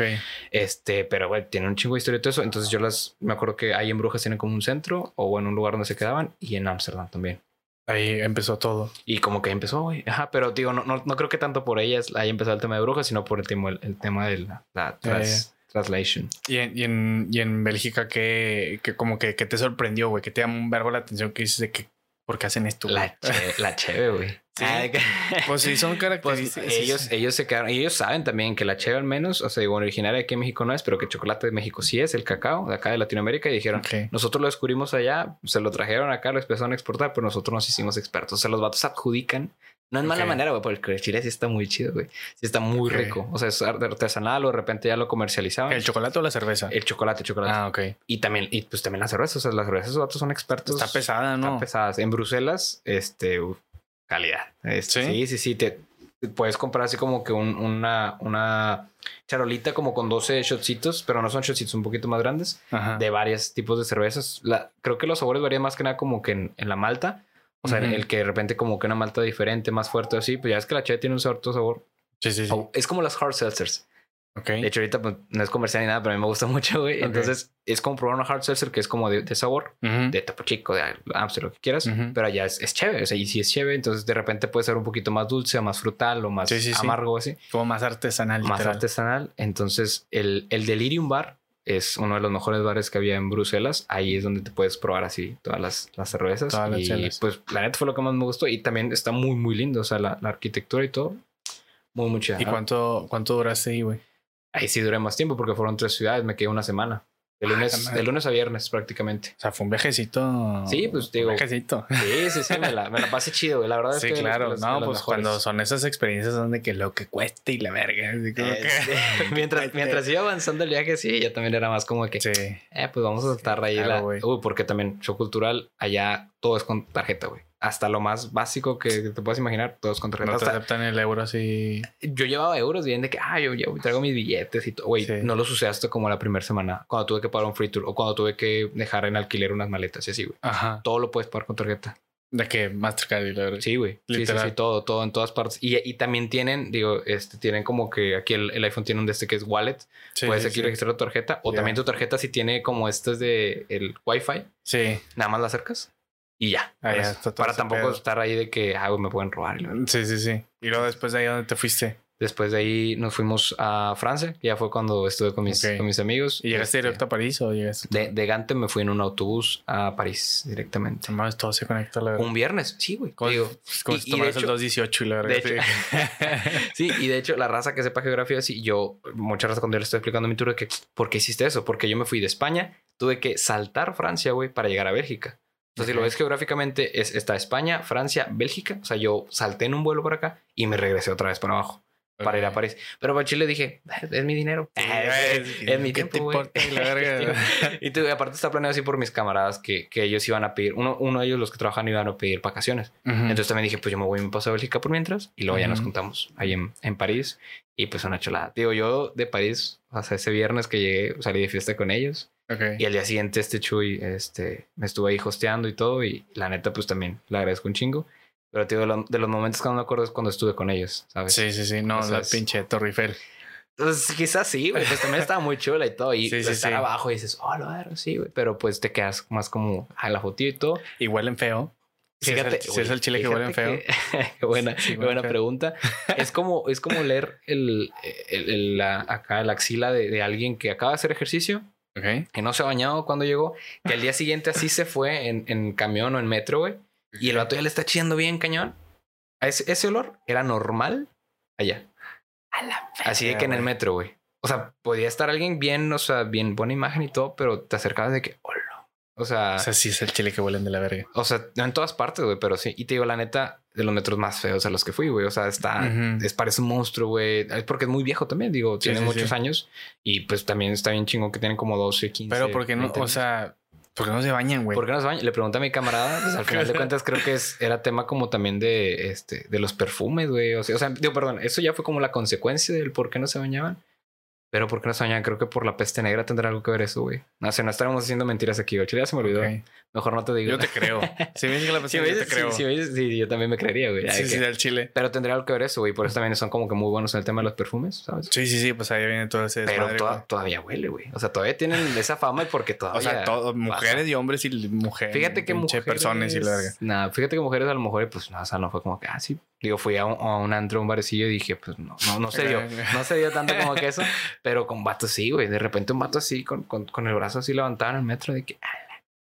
Este, pero güey, tiene un chingo de historia y todo eso. Entonces yo las, me acuerdo que ahí en Brujas tienen como un centro o bueno, un lugar donde se quedaban y en Ámsterdam también.
Ahí empezó todo.
Y como que empezó, güey. Ajá, pero digo, no, no, no creo que tanto por ellas haya empezado el tema de brujas, sino por el tema, el, el tema de la, la tras- translation.
Y en, y en, y en Bélgica, que, que como que, que te sorprendió, güey, que te llamó un vergo la atención que dices de que, ¿por qué hacen esto? güey?
La, che, la cheve, güey.
Sí.
Ah, *laughs*
Pues sí, son
Pues
características.
ellos, ellos se quedaron, y ellos saben también que la cheve al menos, o sea, digo, originaria de aquí en México no es, pero que el chocolate de México sí es, el cacao de acá de Latinoamérica, y dijeron,
Ok.
nosotros lo descubrimos allá, se lo trajeron acá, lo empezaron a exportar, pero nosotros nos hicimos expertos. O sea, los vatos adjudican. No en mala
Ok.
manera, güey, porque el chile sí está muy chido, güey. Sí está muy
Ok.
rico. O sea, es artesanal o de repente ya lo comercializaban.
¿El chocolate o la cerveza?
El chocolate, chocolate.
Ah, ok.
Y también, y pues también las cervezas. O sea, las cervezas, los vatos son expertos.
Está pesada, ¿no?
pesadas. En Bruselas, este, uf, calidad. Este,
¿Sí?
¿Sí? sí, sí, Te, puedes comprar así como que un- una, una charolita como con 12 shotcitos, pero no son shotcitos un poquito más grandes
Ajá.
de varios tipos de cervezas. La, creo que los sabores varían más que nada como que en, en la malta. O sea,
Ujú.
el que de repente como que una malta diferente, más fuerte así, pues ya es que la cheve tiene un cierto sabor.
Sí, sí, sí.
Es como las hard seltzers.
Ok.
De hecho, ahorita pues, no es comercial ni nada, pero a mí me gusta *laughs* mucho, güey.
Ok.
Entonces, es como probar una hard seltzer que es como de, de sabor,
Ujú.
de Topo Chico, de Amstel, lo que quieras, pero allá es, es chévere. O sea, y si es chévere, entonces de repente puede ser un poquito más dulce o más frutal o más
Sí, sí, sí.
amargo, así.
Como más artesanal.
Más
literal.
artesanal. Entonces, el, el Delirium Bar es uno de los mejores bares que había en Bruselas. Ahí es donde te puedes probar así todas las, las cervezas.
Todas las
y
chelas.
pues la neta fue lo que más me gustó. Y también está muy, muy lindo. O sea, la, la arquitectura y todo. Muy, muy chida.
¿Y cuánto, cuánto duraste ahí, güey?
Ahí sí duré más tiempo porque fueron tres ciudades. Me quedé una semana. De
Ah,
lunes,
madre.
de lunes a viernes prácticamente.
O sea, fue un viajecito.
Sí, pues,
Fue un
digo,
viajecito.
Sí, sí, sí. Me la, me la pasé chido. La verdad es
Sí,
que... los-
claro.
los-
no,
los
pues cuando son esas experiencias donde que lo que cueste y la verga. así como que-
Este, *laughs* *laughs* mientras, mientras iba avanzando el viaje, sí, ya también era más como que...
Sí.
Eh, pues vamos a saltar ahí
Claro,
la.
güey.
Uy, porque también show cultural, allá todo es con tarjeta, güey. Hasta lo más básico que te puedas imaginar, todo es con tarjeta.
No te
Hasta-
aceptan el euro así.
yo llevaba euros bien de que, ah, yo, yo traigo mis billetes y todo. Güey,
Sí.
no los usé hasta como la primera semana, cuando tuve que pagar un free tour o cuando tuve que dejar en alquiler unas maletas y así, güey.
Ajá.
Todo lo puedes pagar con tarjeta.
De que Mastercard y la verdad.
Sí, güey. Sí, sí, sí, todo, todo en todas partes. Y, y también tienen, digo, este, tienen como que aquí el, el iPhone tiene un de este que es wallet.
Sí,
Puedes aquí registrar tu tarjeta o también tu tarjeta si tiene como estas de el Wi-Fi.
Sí.
nada más la acercas y ya.
Ah, ya,
Para-
está
tampoco
pedo.
estar ahí de que, ah, me pueden robar.
Sí, sí, sí. Y luego después de ahí, ¿dónde te fuiste?
Después de ahí nos fuimos a Francia, ya fue cuando estuve con mis, con mis amigos.
¿Y llegaste
Este,
directo a París o llegaste?
De, de Gante me fui en un autobús a París directamente.
Mames, todo se conecta, la verdad.
Un viernes, sí, güey.
Como,
Digo,
como
y-
si tomaras el
hecho-
218 y la
de
verdad. *laughs*
Sí, y de hecho, la raza que sepa geografía, sí, yo, mucha raza cuando yo le estoy explicando mi tour, de que, ¿por qué hiciste eso? Porque yo me fui de España, tuve que saltar Francia, güey, para llegar a Bélgica. Entonces, si lo ves geográficamente, es, está España, Francia, Bélgica. O sea, yo salté en un vuelo por acá y me regresé otra vez para abajo. para ir a París. Pero para Chile dije, es mi dinero. es, mi tiempo, y tú, aparte está planeado así por mis camaradas que, que ellos iban a pedir, uno, uno de ellos los que trabajan iban a pedir vacaciones. Entonces también dije, pues yo me voy y me paso a Bélgica por mientras y luego ya nos juntamos ahí en, en, París y pues una cholada. Digo, yo de París, sea, ese viernes que llegué, salí de fiesta con ellos. Y al día siguiente este Chuy este, me estuvo ahí hosteando y todo y la neta pues también le agradezco un chingo. Pero, tío, de, los momentos que no me acuerdo es cuando estuve con ellos, ¿sabes?
Sí, sí, sí. No, la pinche Torre Eiffel.
Pues quizás sí, güey. Pues también estaba muy chula y todo. Y *laughs* sí, sí, estar abajo y dices, oh, lo agarro, sí, güey. Pero pues te quedas más como a la fotito y todo.
Y huelen feo. Fíjate, si es el, chile que huele feo.
qué *laughs* buena, buena pregunta. *laughs* es como, es como leer el, el, la, acá la axila de, de, alguien que acaba de hacer ejercicio, okay. que no se ha bañado cuando llegó, que al día siguiente así se fue en, en camión o en metro, güey. Y el vato ya le está chillando bien cañón. Ese, ese olor era normal allá. Así de que en el metro, güey. O sea, podía estar alguien bien, o sea, bien buena imagen y todo, pero te acercabas de que, hola. O sea,
o sea, sí es el chile que huelen de la verga.
O sea, no en todas partes, güey, pero sí. Y te digo, la neta, de los metros más feos a los que fui, güey. O sea, está, es, parece un monstruo, güey. Es porque es muy viejo también, digo, tiene muchos años. Y pues también está bien chingo que tienen como 12, 15.
Pero porque no, o sea, ¿Por qué no se bañan, güey?
¿Por qué no se bañan? Le pregunté a mi camarada, pues al *laughs* final de cuentas creo que es, era tema como también de, este, de los perfumes, güey. O sea, o sea, digo, perdón, eso ya fue como la consecuencia del por qué no se bañaban. Pero ¿por qué no se bañan? Creo que por la peste negra tendrá algo que ver eso, güey. No sé, no estábamos haciendo mentiras aquí, güey. Ya se me olvidó. Mejor no te digo.
Yo te creo. *laughs* Si me dices que la peste negra, yo te creo.
Sí, yo también me creería, güey.
Sí, sí, del chile.
Pero tendría algo que ver eso, güey. Por eso también son como que muy buenos en el tema de los perfumes, ¿sabes?
Sí, sí, sí. Pues ahí viene todo ese
Pero todavía huele, güey. O sea, todavía tienen esa fama y porque todavía...
O sea, todo, mujeres y hombres y mujeres.
Fíjate que mujeres...
personas y larga.
Nada, fíjate que mujeres a lo mejor, pues, no, o sea, no fue como que, ah, sí, Digo, fui a un, a un antro, un barecillo y dije, pues no, no, no se dio. No se dio tanto como que eso. *laughs* Pero con vatos sí, güey. De repente un vato así, con, con, con el brazo así levantado en el metro de que...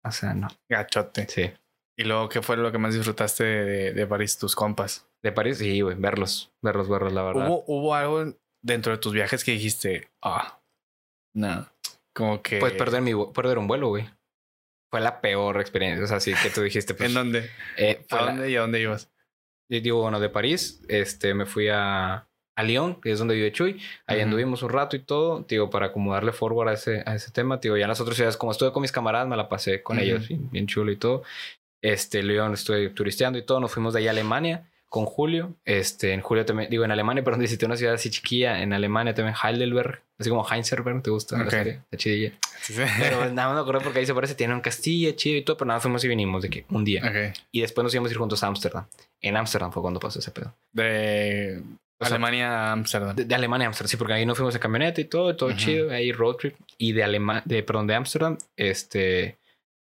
O sea, no.
Gachote.
Sí.
¿Y luego qué fue lo que más disfrutaste de, de París, tus compas?
De París, sí, güey. Verlos, verlos, verlos, la verdad.
¿Hubo, ¿Hubo algo dentro de tus viajes que dijiste, ah, no, como que...
Pues perder, mi, perder un vuelo, güey. Fue la peor experiencia. O sea, sí que tú dijiste. *laughs* Pues,
¿En dónde?
Eh,
¿A dónde y a dónde ibas?
Digo, bueno, de París, este, me fui a, a Lyon, que es donde vive Chuy. Ahí anduvimos un rato y todo, digo, para como darle forward a ese, a ese tema. Digo, ya en las otras ciudades, como estuve con mis camaradas, me la pasé con ellos, bien chulo y todo. Este, Lyon estuve turisteando y todo. Nos fuimos de ahí a Alemania con Julio. Este, en Julio también, digo, en Alemania, *laughs* perdón, visité una ciudad así chiquilla. En Alemania también, Heidelberg, así como Heinzerberg, ¿te gusta? Okay. La chidilla. Pero *laughs* nada más me acuerdo porque ahí se parece, tiene un castillo chido y todo, pero nada, fuimos y vinimos de que un día. Y después nos íbamos a ir juntos a Ámsterdam. En Ámsterdam fue cuando pasó ese pedo.
De Alemania a Ámsterdam.
De, Alemania a Ámsterdam, sí, porque ahí nos fuimos en camioneta y todo, todo chido, ahí road trip. Y de Alemania, de, perdón, de Ámsterdam, este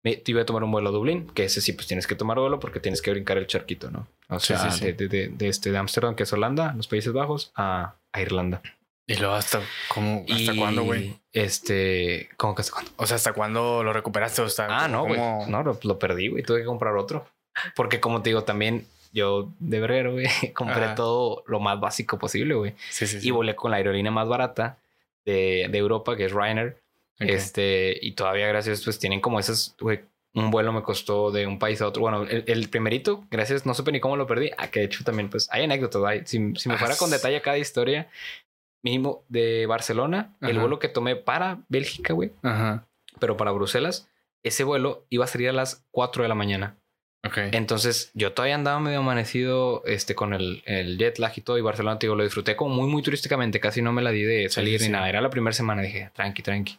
me, te iba a tomar un vuelo a Dublín, que ese sí, pues tienes que tomar vuelo porque tienes que brincar el charquito, ¿no? O sea, De, de, de, este, de Ámsterdam, que es Holanda, los Países Bajos, a, a Irlanda.
Y luego hasta, ¿cómo, hasta cuándo, güey?
Este, ¿cómo que hasta cuándo?
O sea, ¿hasta cuándo lo recuperaste? O
ah, no, güey. No, lo, perdí, güey. Tuve que comprar otro. Porque como te digo, también yo de verguero, güey, *laughs* compré todo lo más básico posible, güey. Sí, sí, Y volé con la aerolínea más barata de, de Europa, que es Ryanair. Este, y todavía gracias, pues tienen como esas, güey, un vuelo me costó de un país a otro. Bueno, el, primerito, gracias, no supe ni cómo lo perdí. Ah, que de hecho también, pues hay anécdotas. Hay, si, me fuera con detalle cada historia, mínimo de Barcelona, el vuelo que tomé para Bélgica, güey, Ajá. pero para Bruselas, ese vuelo iba a salir a las 4 de la mañana. Okay. Entonces yo todavía andaba medio amanecido este, con el, el jet lag y todo. Y Barcelona, te digo, lo disfruté como muy, muy turísticamente. Casi no me la di de salir ni nada. Era la primera semana. Dije, tranqui, tranqui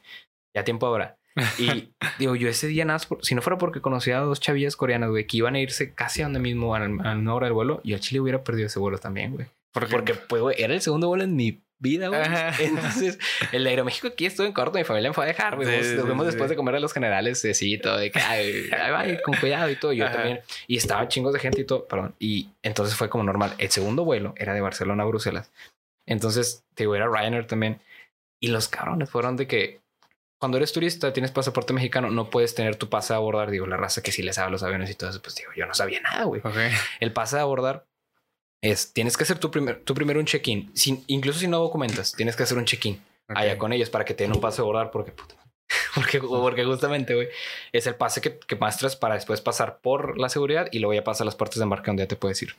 ya tiempo ahora. Y *laughs* digo, yo ese día nada, si no fuera porque conocía a dos chavillas coreanas, güey, que iban a irse casi a donde mismo, a, una hora del vuelo, y el Chile hubiera perdido ese vuelo también, güey. Porque, pues, güey, era el segundo vuelo en mi vida, güey. *laughs* Entonces, el de Aeroméxico aquí estuvo en corto, mi familia me fue a dejar, güey. Nos fuimos después de comer a los generales, así, todo, de que, ay, ay, *laughs* con cuidado y todo. Yo también. Y estaban chingos de gente y todo, perdón. Y entonces fue como normal. El segundo vuelo era de Barcelona a Bruselas. Entonces, te digo, era Ryanair también. Y los cabrones fueron de que cuando eres turista, tienes pasaporte mexicano, no puedes tener tu pase a abordar. Digo, la raza que sí les sabe los aviones y todo eso, pues digo, yo no sabía nada, güey. El pase a abordar es, tienes que hacer tu, primer, tu primero un check-in. incluso si no documentas, tienes que hacer un check-in allá con ellos para que te den un pase a abordar porque, puta, *laughs* porque, porque justamente, güey, es el pase que, que muestras para después pasar por la seguridad y luego ya pasa a las puertas de embarque donde ya te puedes ir.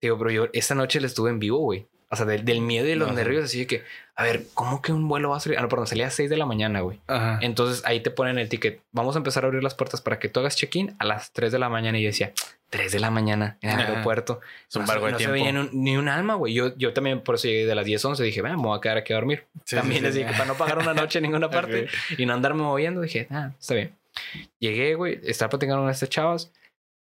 Digo, pero yo esta noche le estuve en vivo, güey. O sea, del, miedo y los nervios, así de que, a ver, ¿cómo que un vuelo va a salir? Ah, no, perdón, salía a 6 de la mañana, güey. Entonces ahí te ponen el ticket. Vamos a empezar a abrir las puertas para que tú hagas check-in a las 3 de la mañana. Y yo decía, 3 de la mañana en el aeropuerto. Es un no, se veía ni un alma, güey. Yo, yo también por eso llegué de las 10, 11. Dije, me voy a quedar aquí a dormir. también les dije para no pagar una noche en ninguna *laughs* parte y no andarme moviendo, dije, ah, está bien. Llegué, güey, estaba platicando con estas chavas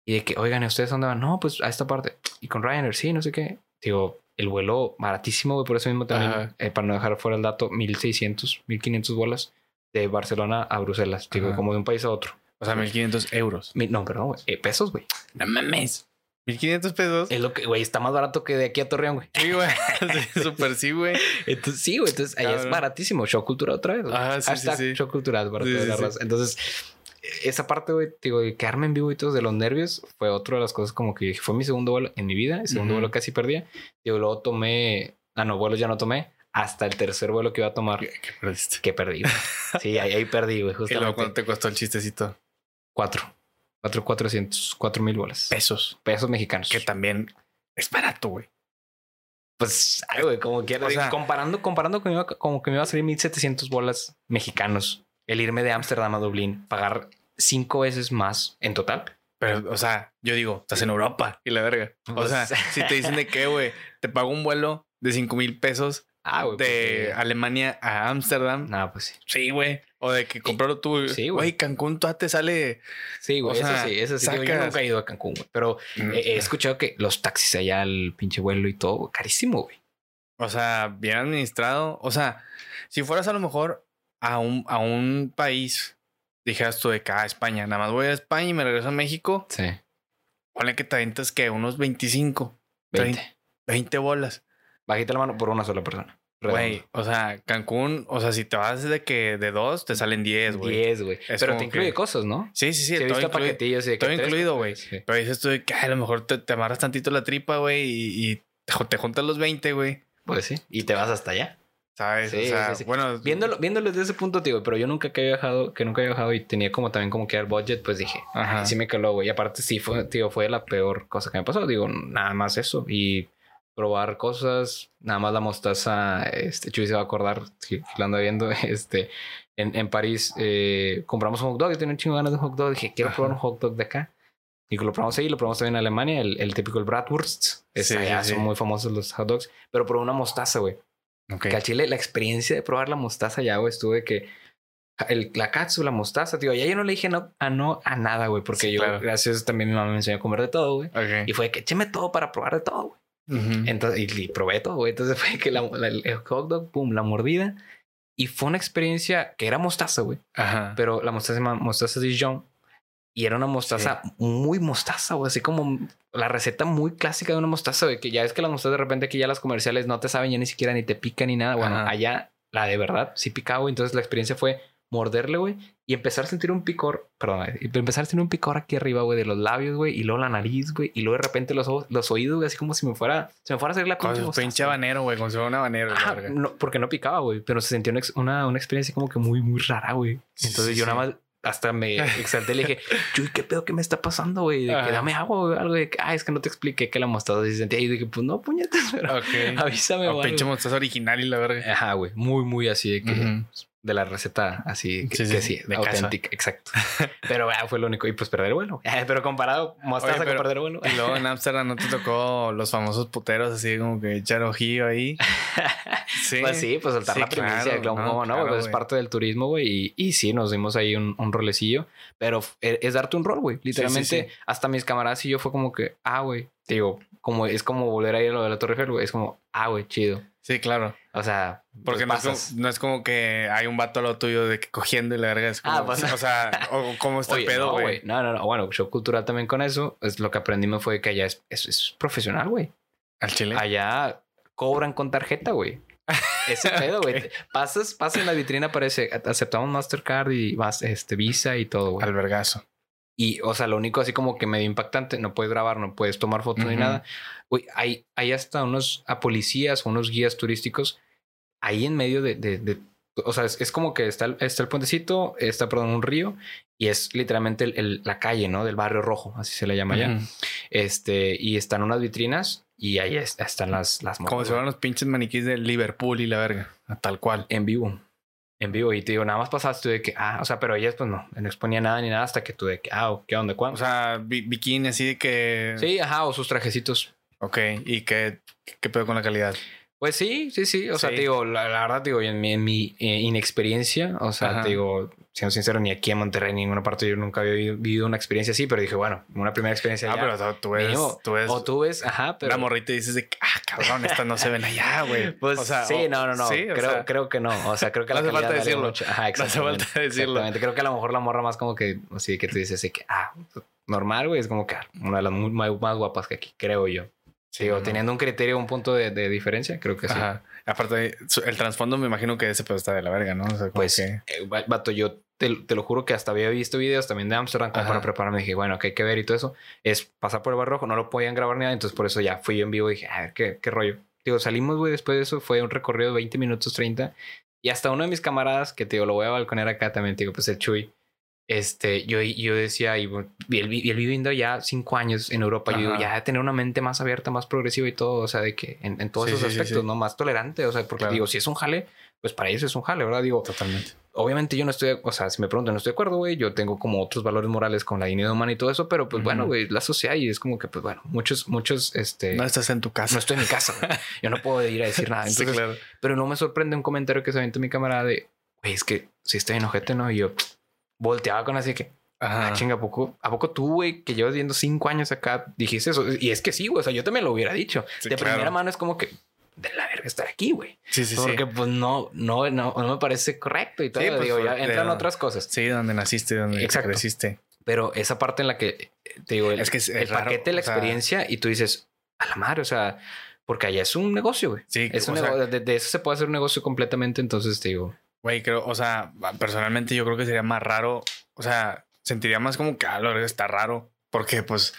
y de que, oigan, ¿ustedes dónde van? No, pues a esta parte. Y con Ryanair, sí, no sé qué. Digo, el vuelo baratísimo, güey, por eso mismo también, eh, para no dejar fuera el dato, 1600, 1500 bolas de Barcelona a Bruselas, digo, como de un país a otro.
O sea, 1500 euros.
no, perdón, güey, eh, pesos, güey.
No mames. 1500 pesos.
Es lo que, güey, está más barato que de aquí a Torreón, güey.
Sí, güey. *laughs* *laughs* Súper sí, güey.
Entonces, sí, güey. Entonces, allá es baratísimo. Show cultura otra vez. Ah, sí, sí, sí. Show cultural para todas las Entonces, esa parte, güey, digo, de quedarme en vivo y todos de los nervios fue otra de las cosas como que fue mi segundo vuelo en mi vida. El segundo vuelo casi perdía. Digo, luego tomé, ah, no, vuelos ya no tomé. Hasta el tercer vuelo que iba a tomar. ¿Qué, perdiste? Que perdí. sí, ahí, ahí perdí, güey. *laughs*
¿Y luego cuánto te costó el chistecito?
Cuatro. Cuatro, cuatrocientos, cuatro mil bolas.
Pesos.
Pesos mexicanos.
Que también es barato, güey.
Pues, ay, güey, como quieras. O sea, comparando, comparando con como que me iba a salir 1700 bolas mexicanos el irme de Ámsterdam a Dublín, pagar cinco veces más en total.
Pero, o sea, yo digo, estás en Europa y la verga. O sea, *laughs* si te dicen de qué, güey, te pago un vuelo de cinco mil pesos ah, de pues Alemania a Ámsterdam.
No, pues sí.
Sí, güey. O de que comprarlo tú. Sí, güey. Cancún tú te sale.
Sí, güey. Eso sí, eso sí. Yo nunca he ido a Cancún, güey. Pero mm, he, escuchado que los taxis allá, el pinche vuelo y todo, carísimo, güey.
O sea, bien administrado. O sea, si fueras a lo mejor a un, a un país, dijeras tú de cada España, nada más voy a España y me regreso a México. Sí. Ponle que te aventas que unos 25, 20, 20 bolas.
Bajita la mano por una sola persona.
Güey, o sea, Cancún, o sea, si te vas de que de dos, te salen 10, güey.
10, güey. Pero te incluye cosas, ¿no?
Sí, sí, sí. sí todo, paquetillos y todo incluido, güey. Pero dices tú que a lo mejor te, te amarras tantito la tripa, güey, y, y, te juntas los 20, güey.
Pues sí. Y te vas hasta allá.
¿Sabes? o sea, bueno.
Viéndolo, viéndolo desde ese punto, tío, pero yo nunca que había viajado, que nunca había viajado y tenía como también como que el budget, pues dije, Ajá. sí me caló, güey. Y aparte, sí, fue, tío, fue la peor cosa que me pasó. Digo, nada más eso. Y probar cosas, nada más la mostaza, este, Chuy se va a acordar, que lo anda viendo, *laughs* este, en, en París eh, compramos un hot dog, yo tenía un chingo de ganas de un hot dog, dije, quiero probar un hot dog de acá. Y lo probamos ahí, lo probamos también en Alemania, el, el típico el Bratwurst. Es, sí, son muy famosos los hot dogs, pero probé una mostaza, güey. Okay. Que al chile la experiencia de probar la mostaza ya, güey, estuve que el, la cápsula, mostaza, tío, ya yo no le dije no a no a nada, güey, porque yo, gracias también mi mamá me enseñó a comer de todo, güey. Y fue que écheme todo para probar de todo, güey. Entonces, y, probé todo, güey. Entonces *laughs* fue que la, el hot dog, pum, la mordida. Y fue una experiencia que era mostaza, güey. Ajá. Pero la mostaza se llama mostaza Dijon. Y era una mostaza muy mostaza, güey. Así como la receta muy clásica de una mostaza, güey. Que ya es que las mostazas de repente aquí ya las comerciales no te saben ya ni siquiera ni te pican ni nada. Bueno, allá la de verdad sí picaba, güey. Entonces la experiencia fue morderle, güey, y empezar a sentir un picor, perdón, empezar a sentir un picor aquí arriba, güey, de los labios, güey, y luego la nariz, güey, y luego de repente los, los oídos, güey, así como si me fuera, se me fuera a hacer la
pinche Con pinche habanero, güey, como si fuera un habanero.
no, porque no picaba, güey, pero se sentía una, una, experiencia como que muy, muy rara, güey. Entonces yo nada más hasta me *laughs* exalté y le dije, Chuy, ¿qué pedo que me está pasando, güey? De que dame agua, güey, algo de que, ah, es que no te expliqué que la mostaza se sentía. Y dije, pues no, puñetas, *laughs* pero avísame,
güey. pinche mostaza original y la verga.
Ajá, güey, muy, muy así de que de la receta así que sí, de auténtica, exacto. *laughs* Pero fue lo único. Y pues perder vuelo. *laughs* Pero comparado, mostaza con perder vuelo.
Y luego en Amsterdam no te tocó los famosos puteros así como que echar ojillo ahí. *laughs*
sí. Pues sí, pues soltar la primicia, no, no, pues es parte del turismo, güey. Y, y, sí, nos dimos ahí un, un rolecillo. Pero e, es darte un rol, güey. Literalmente, hasta mis camaradas y yo fue como que, ah, güey, digo, como es como volver a ir a lo de la Torre Eiffel, güey. Es como, ah, güey, chido.
Sí, claro.
O sea,
porque no es, como, no es, como, que hay un vato a lo tuyo de que cogiendo y la verga es como, ah, pues, o sea, *laughs* o cómo está el pedo, güey.
No, no, no, Bueno, show cultural también con eso. Es lo que aprendimos fue que allá es, es, profesional, güey.
Al chile.
Allá cobran con tarjeta, güey. *laughs* Ese pedo, güey. Pasas, pasas en la vitrina, aparece, aceptamos Mastercard y vas, este, Visa y todo, güey.
Al vergazo.
Y, o sea, lo único así como que medio impactante, no puedes grabar, no puedes tomar fotos ni nada. Güey, hay, hay hasta unos a policías o unos guías turísticos ahí en medio de, de, o sea, es, como que está el, está el puentecito, está, perdón, un río y es literalmente el, la calle, ¿no? Del barrio rojo, así se le llama ya. Este, y están unas vitrinas Y ahí están las, las
Como si fueran los pinches maniquíes de Liverpool y la verga. Tal cual.
En vivo. En vivo. Y te digo, nada más pasaste de que, ah, o sea, pero ellas pues no, no exponía nada ni nada hasta que tú de que, ah, ¿qué onda? ¿Cuándo?
O sea, bikini así de que.
Sí, ajá, o sus trajecitos.
Ok, ¿y qué, qué pedo con la calidad?
Pues sí, sí, sí. O sea, te digo, la, verdad, digo, en mi, en mi eh, inexperiencia, o sea, te digo, siendo sincero, ni aquí en Monterrey, ni en ninguna parte, yo nunca había vivido, una experiencia así, pero dije, bueno, una primera experiencia.
Ah, pero tú ves, tú ves.
O tú ves, ajá, pero.
La morrita y dices de, ah, cabrón, estas no se ven allá, güey. *laughs*
Pues o sea, sí, no, no, no. ¿sí? Creo, creo que no. O sea, creo que *laughs*
no
la
hace falta decirlo.
Mucho. Ajá, exactamente.
No hace falta decirlo.
Exactamente. Creo que a lo mejor la morra más como que, así que tú dices, así que, ah, normal, güey, es como que una de las muy, más guapas que aquí, creo yo. Sí, o teniendo un criterio, un punto de, de diferencia, creo que sí. Ajá.
Aparte, el trasfondo me imagino que ese pedo está de la verga, ¿no?
pues, eh, vato, yo te, te, lo juro que hasta había visto videos también de Amsterdam como para prepararme. Dije, bueno, que hay que ver y todo eso. Es pasar por el barrojo, no lo podían grabar ni nada. Entonces, por eso ya fui yo en vivo y dije, a ver, ¿qué, qué rollo? Digo, salimos, güey, después de eso fue un recorrido de 20 minutos 30. Y hasta uno de mis camaradas, que te digo, lo voy a balconear acá también, te digo, pues el Chuy este, yo, yo decía, y, y él, viviendo ya cinco años en Europa, yo digo, ya tener una mente más abierta, más progresiva y todo, o sea, de que en, en todos esos aspectos, ¿no? Más tolerante, o sea, porque digo, si es un jale, pues para ellos es un jale, ¿verdad? Digo,
totalmente.
Obviamente yo no estoy, o sea, si me preguntan, no estoy de acuerdo, güey, yo tengo como otros valores morales con la dignidad humana y todo eso, pero pues bueno, güey, la sociedad y es como que, pues bueno, muchos, muchos, este...
No estás en tu casa.
No estoy en mi casa, yo no puedo ir a decir nada. *laughs* Entonces, claro. Pero no me sorprende un comentario que se aventó mi camarada de, güey, es que si estoy enojete, ¿no? Y yo volteaba con así que, Ajá. Ah, chinga, ¿a poco, ¿a poco tú, güey, que llevas viendo cinco años acá, dijiste eso? Y es que sí, güey, o sea, yo también lo hubiera dicho. de primera mano es como que, de la verga estar aquí, güey.
Sí, sí,
Porque pues no, no, no, no me parece correcto y todo. Pues, digo, ya entran otras cosas.
Sí, donde naciste, donde Exacto. creciste.
Pero esa parte en la que, te digo, el, es que es, el paquete, la experiencia y tú dices, a la madre, o sea, porque allá es un negocio, güey.
Sí,
es un negocio, de, de, eso se puede hacer un negocio completamente, entonces te digo.
Güey, creo, o sea, personalmente yo creo que sería más raro, o sea, sentiría más como que, ah, está raro, porque pues,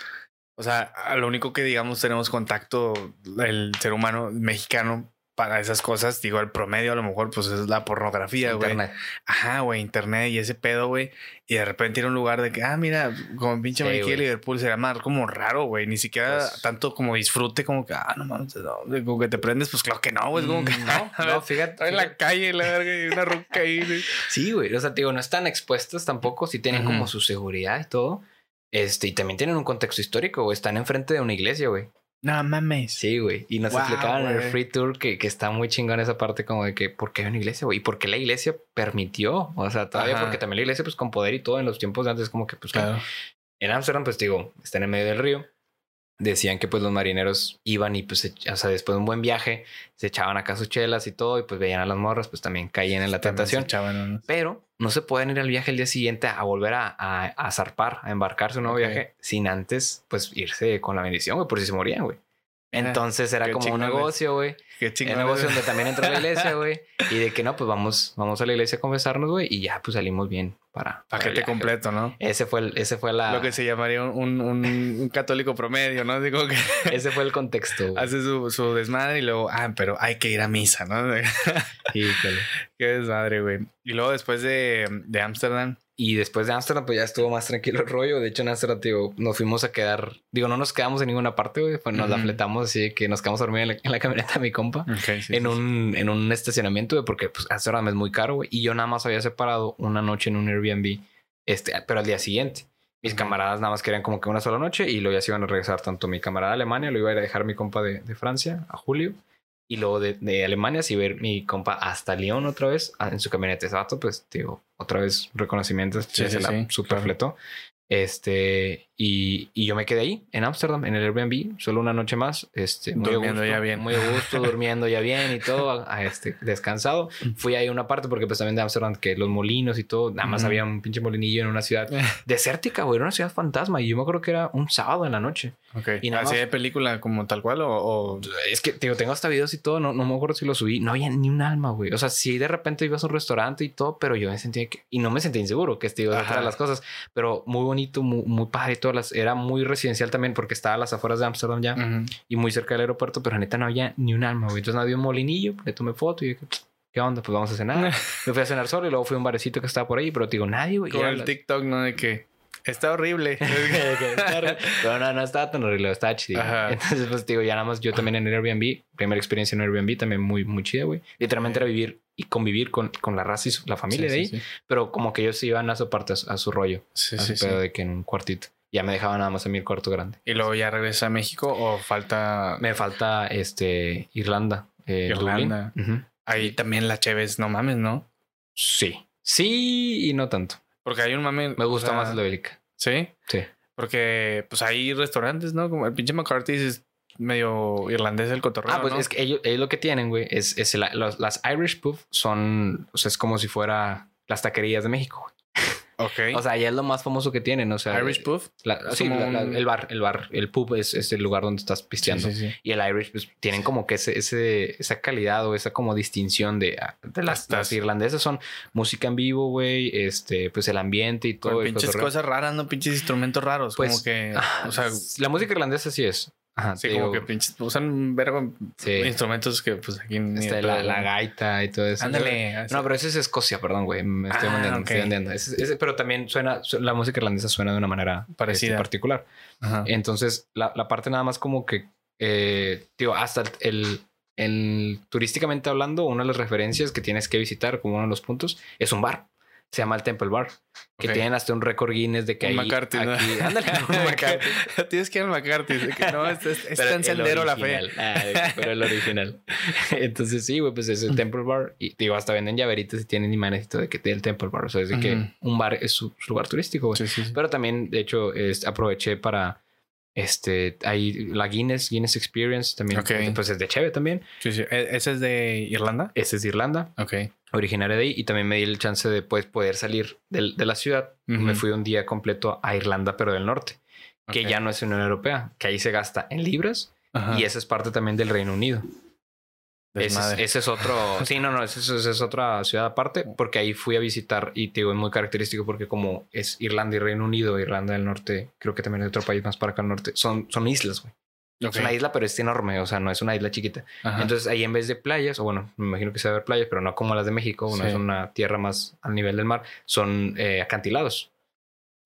o sea, lo único que digamos tenemos contacto el ser humano mexicano para esas cosas, digo, el promedio a lo mejor pues es la pornografía, güey. Ajá, güey, internet y ese pedo, güey. Y de repente ir a un lugar de que, ah, mira, como pinche sí, de Liverpool sería más como raro, güey. Ni siquiera pues tanto como disfrute, como que, ah, no mames, no, como que te prendes, pues claro que no, güey. Como que
mm, no, *laughs* no, fíjate.
En la calle, la verga, y una ruca ahí, güey. *laughs*
Sí, güey. O sea, digo, no están expuestos tampoco, si tienen como su seguridad y todo. Este, y también tienen un contexto histórico, güey. Están enfrente de una iglesia, güey.
No mames.
Sí, güey. Y nos explicaban en el free tour que, que, está muy chingón esa parte como de que por qué hay una iglesia, güey. Y por qué la iglesia permitió. O sea, todavía porque también la iglesia, pues con poder y todo en los tiempos de antes, como que, pues claro. En Amsterdam, pues digo, está en el medio del río decían que pues los marineros iban y pues, o sea, después de un buen viaje, se echaban acá sus chelas y todo, y pues veían a las morras, pues también caían en la tentación. Pero no se pueden ir al viaje el día siguiente a volver a, a, zarpar, a embarcarse un nuevo viaje, sin antes pues irse con la bendición, güey, por si se morían, güey. Entonces era como un negocio, güey. Qué chingón. Un negocio donde también entró la iglesia, güey. Y de que no, pues vamos, vamos a la iglesia a confesarnos, güey. Y ya, pues salimos bien para.
Paquete completo, ¿no?
Ese fue el, ese fue la.
Lo que se llamaría un, un, un católico promedio, ¿no? Digo que. *laughs*
ese fue el contexto.
Hace su, su, desmadre y luego, ah, pero hay que ir a misa, ¿no?
Sí, *laughs*
Qué desmadre, güey. Y luego después de Ámsterdam.
Y después de Amsterdam, pues ya estuvo más tranquilo el rollo. De hecho, en Amsterdam, digo, nos fuimos a quedar. Digo, no nos quedamos en ninguna parte, güey. Pues nos la fletamos así que nos quedamos dormidos en la, camioneta de mi compa. en, un, en un estacionamiento, güey, porque pues Amsterdam es muy caro, güey. Y yo nada más había separado una noche en un Airbnb, este, pero al día siguiente. Mis camaradas nada más querían como que una sola noche y luego ya se iban a regresar tanto mi camarada de Alemania, lo iba a ir a dejar mi compa de, de Francia a Julio y luego de, de, Alemania, si ver mi compa hasta Lyon otra vez ah, en su camioneta. Ese vato, pues, digo, otra vez reconocimientos. se la super fletó. Este, y, y, yo me quedé ahí, en Ámsterdam, en el Airbnb, solo una noche más. Este,
muy durmiendo ya bien.
Muy a gusto, *laughs* durmiendo ya bien y todo, a, este, descansado. Fui ahí una parte porque pues también de Ámsterdam, que los molinos y todo, nada más había un pinche molinillo en una ciudad desértica, güey, era una ciudad fantasma. Y yo me acuerdo que era un sábado en la noche.
Ok. Y nada ¿Así de película como tal cual o,
Es que, digo, tengo hasta videos y todo, no, no me acuerdo si lo subí. No había ni un alma, güey. O sea, sí de repente ibas a un restaurante y todo, pero yo me sentía que... Y no me sentía inseguro, que digo, de las cosas. Pero muy bonito, muy, muy padre y todas las... Era muy residencial también porque estaba a las afueras de Amsterdam ya y muy cerca del aeropuerto, pero neta no había ni un alma, güey. Entonces no había un molinillo, le tomé foto y dije, ¿qué onda? Pues vamos a cenar. *laughs* Me fui a cenar solo y luego fui a un barecito que estaba por ahí, pero te digo, nadie, güey.
Con el TikTok, ¿no? *laughs* De que Está horrible.
Pero no, no estaba tan horrible, estaba chido. Entonces, pues digo, ya nada más yo también en Airbnb, primera experiencia en Airbnb, también muy, muy chida, güey. Literalmente era vivir y convivir con, con la raza y la familia de ahí. Pero como que ellos se iban a su parte, a, su rollo. Sí, sí, Pero de que en un cuartito. Ya me dejaban nada más a mí el cuarto grande.
¿Y luego ya regresa a México o falta...?
Me falta este Irlanda. Eh, Irlanda.
Ahí también la Cheves, no mames, ¿no?
Sí. Sí y no tanto.
Porque hay un mame...
Me gusta más el de Belica.
¿Sí?
Sí.
Porque pues hay restaurantes, ¿no? Como el pinche McCarthy es medio irlandés el cotorreo.
Ah, pues es que ellos, lo que tienen, güey, es, es las Irish Pub son, o sea, es como si fuera las taquerías de México.
Ok.
O sea, ya es lo más famoso que tienen. O sea,
Irish Pub.
sí, el bar, el bar. El pub es, es el lugar donde estás pisteando. Y el Irish, pues tienen como que ese, ese, esa calidad o esa como distinción de, ah, de las, las, irlandesas son música en vivo, güey. Este, pues el ambiente y todo.
pinches cosas raras, ¿no? Pinches instrumentos raros. Pues, como que. Ah, o sea,
la música irlandesa sí es.
Ajá, sí, como que pinches usan un verbo instrumentos que pues aquí
está la, gaita y todo eso.
Ándale.
No, pero ese es Escocia, perdón, güey. Me estoy ah, pero también suena, la música irlandesa suena de una manera este, parecida, particular. Entonces, la, la, parte nada más como que, eh, tío, hasta el, el, turísticamente hablando, una de las referencias que tienes que visitar como uno de los puntos es un bar se llama el Temple Bar. Que tienen hasta un récord Guinness de que
hay. McCarthy, aquí, Ándale, *laughs* McCarthy. *laughs* Tienes que ir al McCarthy. no, *laughs* es, es, tan sendero la fe.
Ah, pero el original. Entonces, sí, güey, pues es el Temple Bar. Y digo, hasta venden llaveritos y tienen imanes y todo de que tiene el Temple Bar. O sea, es de que un bar es su, lugar turístico, güey. Sí, sí, Pero también, de hecho, aproveché para. Este, hay la Guinness, Guinness Experience también. Pues es de Cheve también.
Sí, sí. ¿E-, ¿Ese es de Irlanda?
Ese es de Irlanda.
Ok
originaria de ahí y también me di el chance de pues, poder salir de, de la ciudad. Me fui un día completo a Irlanda, pero del norte, que ya no es Unión Europea, que ahí se gasta en libras y esa es parte también del Reino Unido. Ese, ese, es otro, *laughs* sí, no, no, esa es, otra ciudad aparte, porque ahí fui a visitar y te digo, es muy característico porque como es Irlanda y Reino Unido, Irlanda del Norte, creo que también hay otro país más para acá al norte, son, son islas, güey. Es una isla, pero es enorme, o sea, no es una isla chiquita. Entonces ahí en vez de playas, o bueno, me imagino que se va a ver playas, pero no como las de México, no es una tierra más al nivel del mar, son eh, acantilados.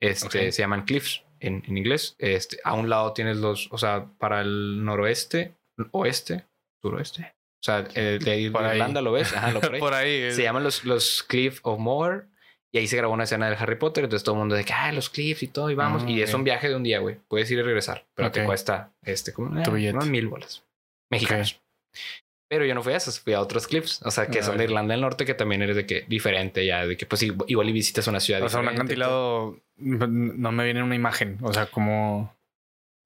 Este, Se llaman cliffs en, en, inglés. Este, a un lado tienes los, o sea, para el noroeste, oeste, suroeste. O sea, el de Irlanda lo ves, Ajá, lo *laughs*
por ahí. por ahí.
Se llaman los, los Cliff of Moher y ahí se grabó una escena del Harry Potter. Entonces todo el mundo de que, ah, los cliffs y todo, y vamos. Ah, y es un viaje de un día, güey. Puedes ir y regresar, pero te cuesta, este, como eh, mil bolas mexicanos. Pero yo no fui a esos, fui a otros cliffs, o sea, que son de Irlanda del Norte, que también eres de que diferente ya, de que pues igual y visitas una ciudad.
O sea, un acantilado, no me viene una imagen, o sea, como...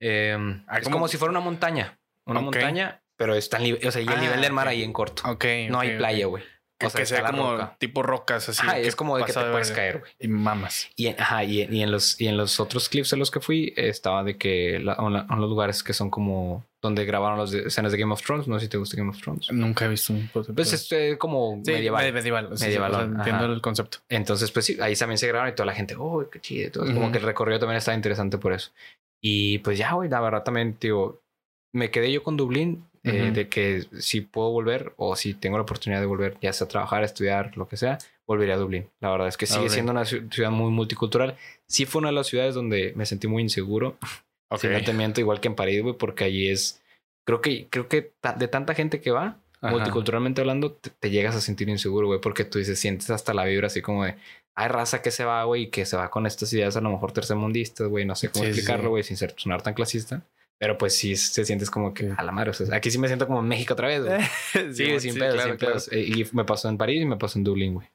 Em, es como si fuera una montaña, una montaña, pero está en o sea, y el ah, nivel del mar ahí en corto.
Ok.
No hay playa, güey.
O sea, que sea como tipo rocas así.
es como de que te puedes caer, güey.
Y mamas.
Y, ajá, y, en los, y en los otros clips en los que fui, estaba de que en los lugares que son como donde grabaron las escenas de Game of Thrones. No sé si te gusta Game of Thrones.
Nunca he visto un
Pues es eh, como medieval.
Medieval. medieval. entiendo el concepto.
Entonces, pues sí, ahí también se grabaron y toda la gente, oh, qué chido. Como que el recorrido también estaba interesante por eso. Y pues ya, güey, la verdad también, digo, me quedé yo con Dublín eh, de que si puedo volver o si tengo la oportunidad de volver, ya sea a trabajar, a estudiar, lo que sea, volvería a Dublín. La verdad es que sigue siendo una ciudad muy multicultural. Sí fue una de las ciudades donde me sentí muy inseguro. Okay. *laughs* Si no te igual que en París, güey, porque allí es, creo que, creo que de tanta gente que va, multiculturalmente hablando, te, llegas a sentir inseguro, güey, porque tú dices, sientes hasta la vibra así como de, hay raza que se va, güey, que se va con estas ideas a lo mejor tercermundistas, güey, no sé cómo explicarlo, güey, sin ser sonar tan clasista. Pero pues sí se sientes como que a la madre. O sea, aquí sí me siento como en México otra vez, güey. *laughs* sí, sin pedos, sin pedos. Eh, y me pasó en París y me pasó en Dublín, güey.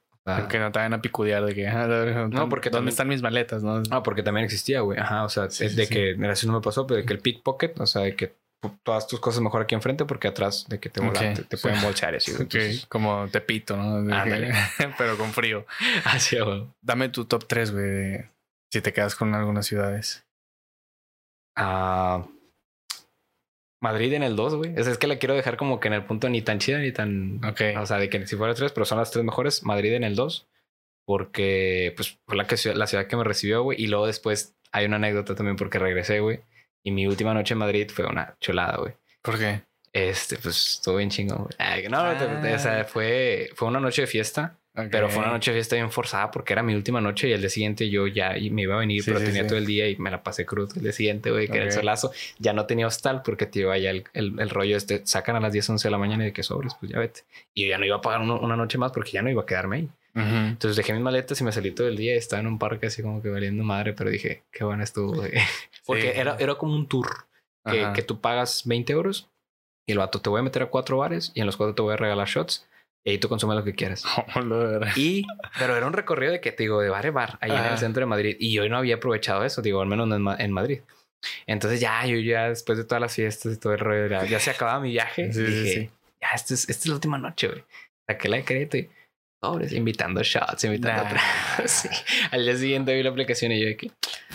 que no te vayan a picudear de que, ah, no, porque ¿dónde están mis maletas? No,
ah, porque también existía, güey. Ajá, o sea, de que, mira, eso no me pasó, pero de que el pickpocket, o sea, de que todas tus cosas mejor aquí enfrente porque atrás de que te, te, pueden bolchar así.
Como te pito, ¿no? *laughs* pero con frío. *laughs*
Así, güey.
Dame tu top 3, güey, si te quedas con algunas ciudades.
Ah... Madrid en el 2, güey. Es, es que la quiero dejar como que en el punto ni tan chida ni tan.
Ok.
O sea, de que si fuera tres, pero son las tres mejores. Madrid en el 2. Porque, pues, fue la, que, la ciudad que me recibió, güey. Y luego después hay una anécdota también porque regresé, güey. Y mi última noche en Madrid fue una chulada, güey.
¿Por qué?
Este, pues, estuvo bien chingón, güey. no, o sea, ah. fue, fue una noche de fiesta. Pero fue una noche de fiesta bien forzada porque era mi última noche y el día siguiente yo ya me iba a venir, pero tenía todo el día y me la pasé cruz el día siguiente, güey, que era el solazo. Ya no tenía hostal porque te iba ya el, el, rollo este, sacan a las 10, 11 de la mañana y de que sobres, pues ya vete. Y yo ya no iba a pagar una noche más porque ya no iba a quedarme ahí. Entonces dejé mis maletas y me salí todo el día y estaba en un parque así como que valiendo madre, pero dije, qué bueno estuvo, güey. *laughs* Porque era, era como un tour que, que tú pagas 20 euros y el vato te voy a meter a cuatro bares y en los cuatro te voy a regalar shots y ahí tú consumes lo que quieras. *laughs* y, pero era un recorrido de que te digo, de bar a bar, ahí en el centro de Madrid. Y yo no había aprovechado eso, digo, al menos en, Madrid. Entonces ya, yo ya después de todas las fiestas y todo el rollo, ya, se acababa mi viaje. dije, ya, esta es, esta es la última noche, güey. Saqué la decreto y invitando shots, invitando nah. *laughs* Al día siguiente vi la aplicación y yo de que,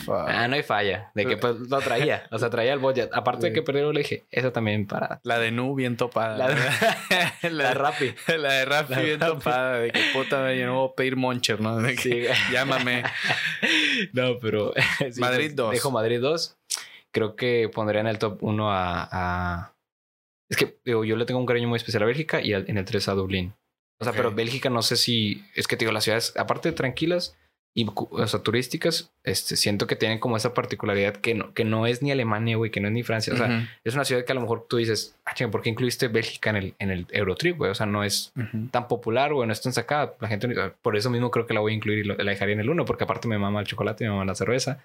ah, no hay falla. De que pues lo traía, o sea, traía el budget. Aparte de que perdieron, le dije, eso también para.
La de Nu bien topada.
La de, *laughs* la, Rappi.
La de Rappi bien topada. De que puta, yo no voy a pedir Moncher, ¿no? De que, llámame. *laughs*
no, pero.
Madrid 2.
Dejo Madrid 2. Creo que pondría en el top 1 a, a. Es que digo, yo le tengo un cariño muy especial a Bélgica y en el 3 a Dublín. O sea, pero Bélgica no sé si es que te digo, las ciudades, aparte de tranquilas y o sea, turísticas, este, siento que tienen como esa particularidad que no, que no es ni Alemania, güey, que no es ni Francia. O sea, es una ciudad que a lo mejor tú dices, ah, ¿por qué incluiste Bélgica en el, en el Eurotrip, güey? O sea, no es tan popular, güey, no es tan sacada. La gente, por eso mismo creo que la voy a incluir y la dejaría en el uno, porque aparte me mama el chocolate y me mama la cerveza.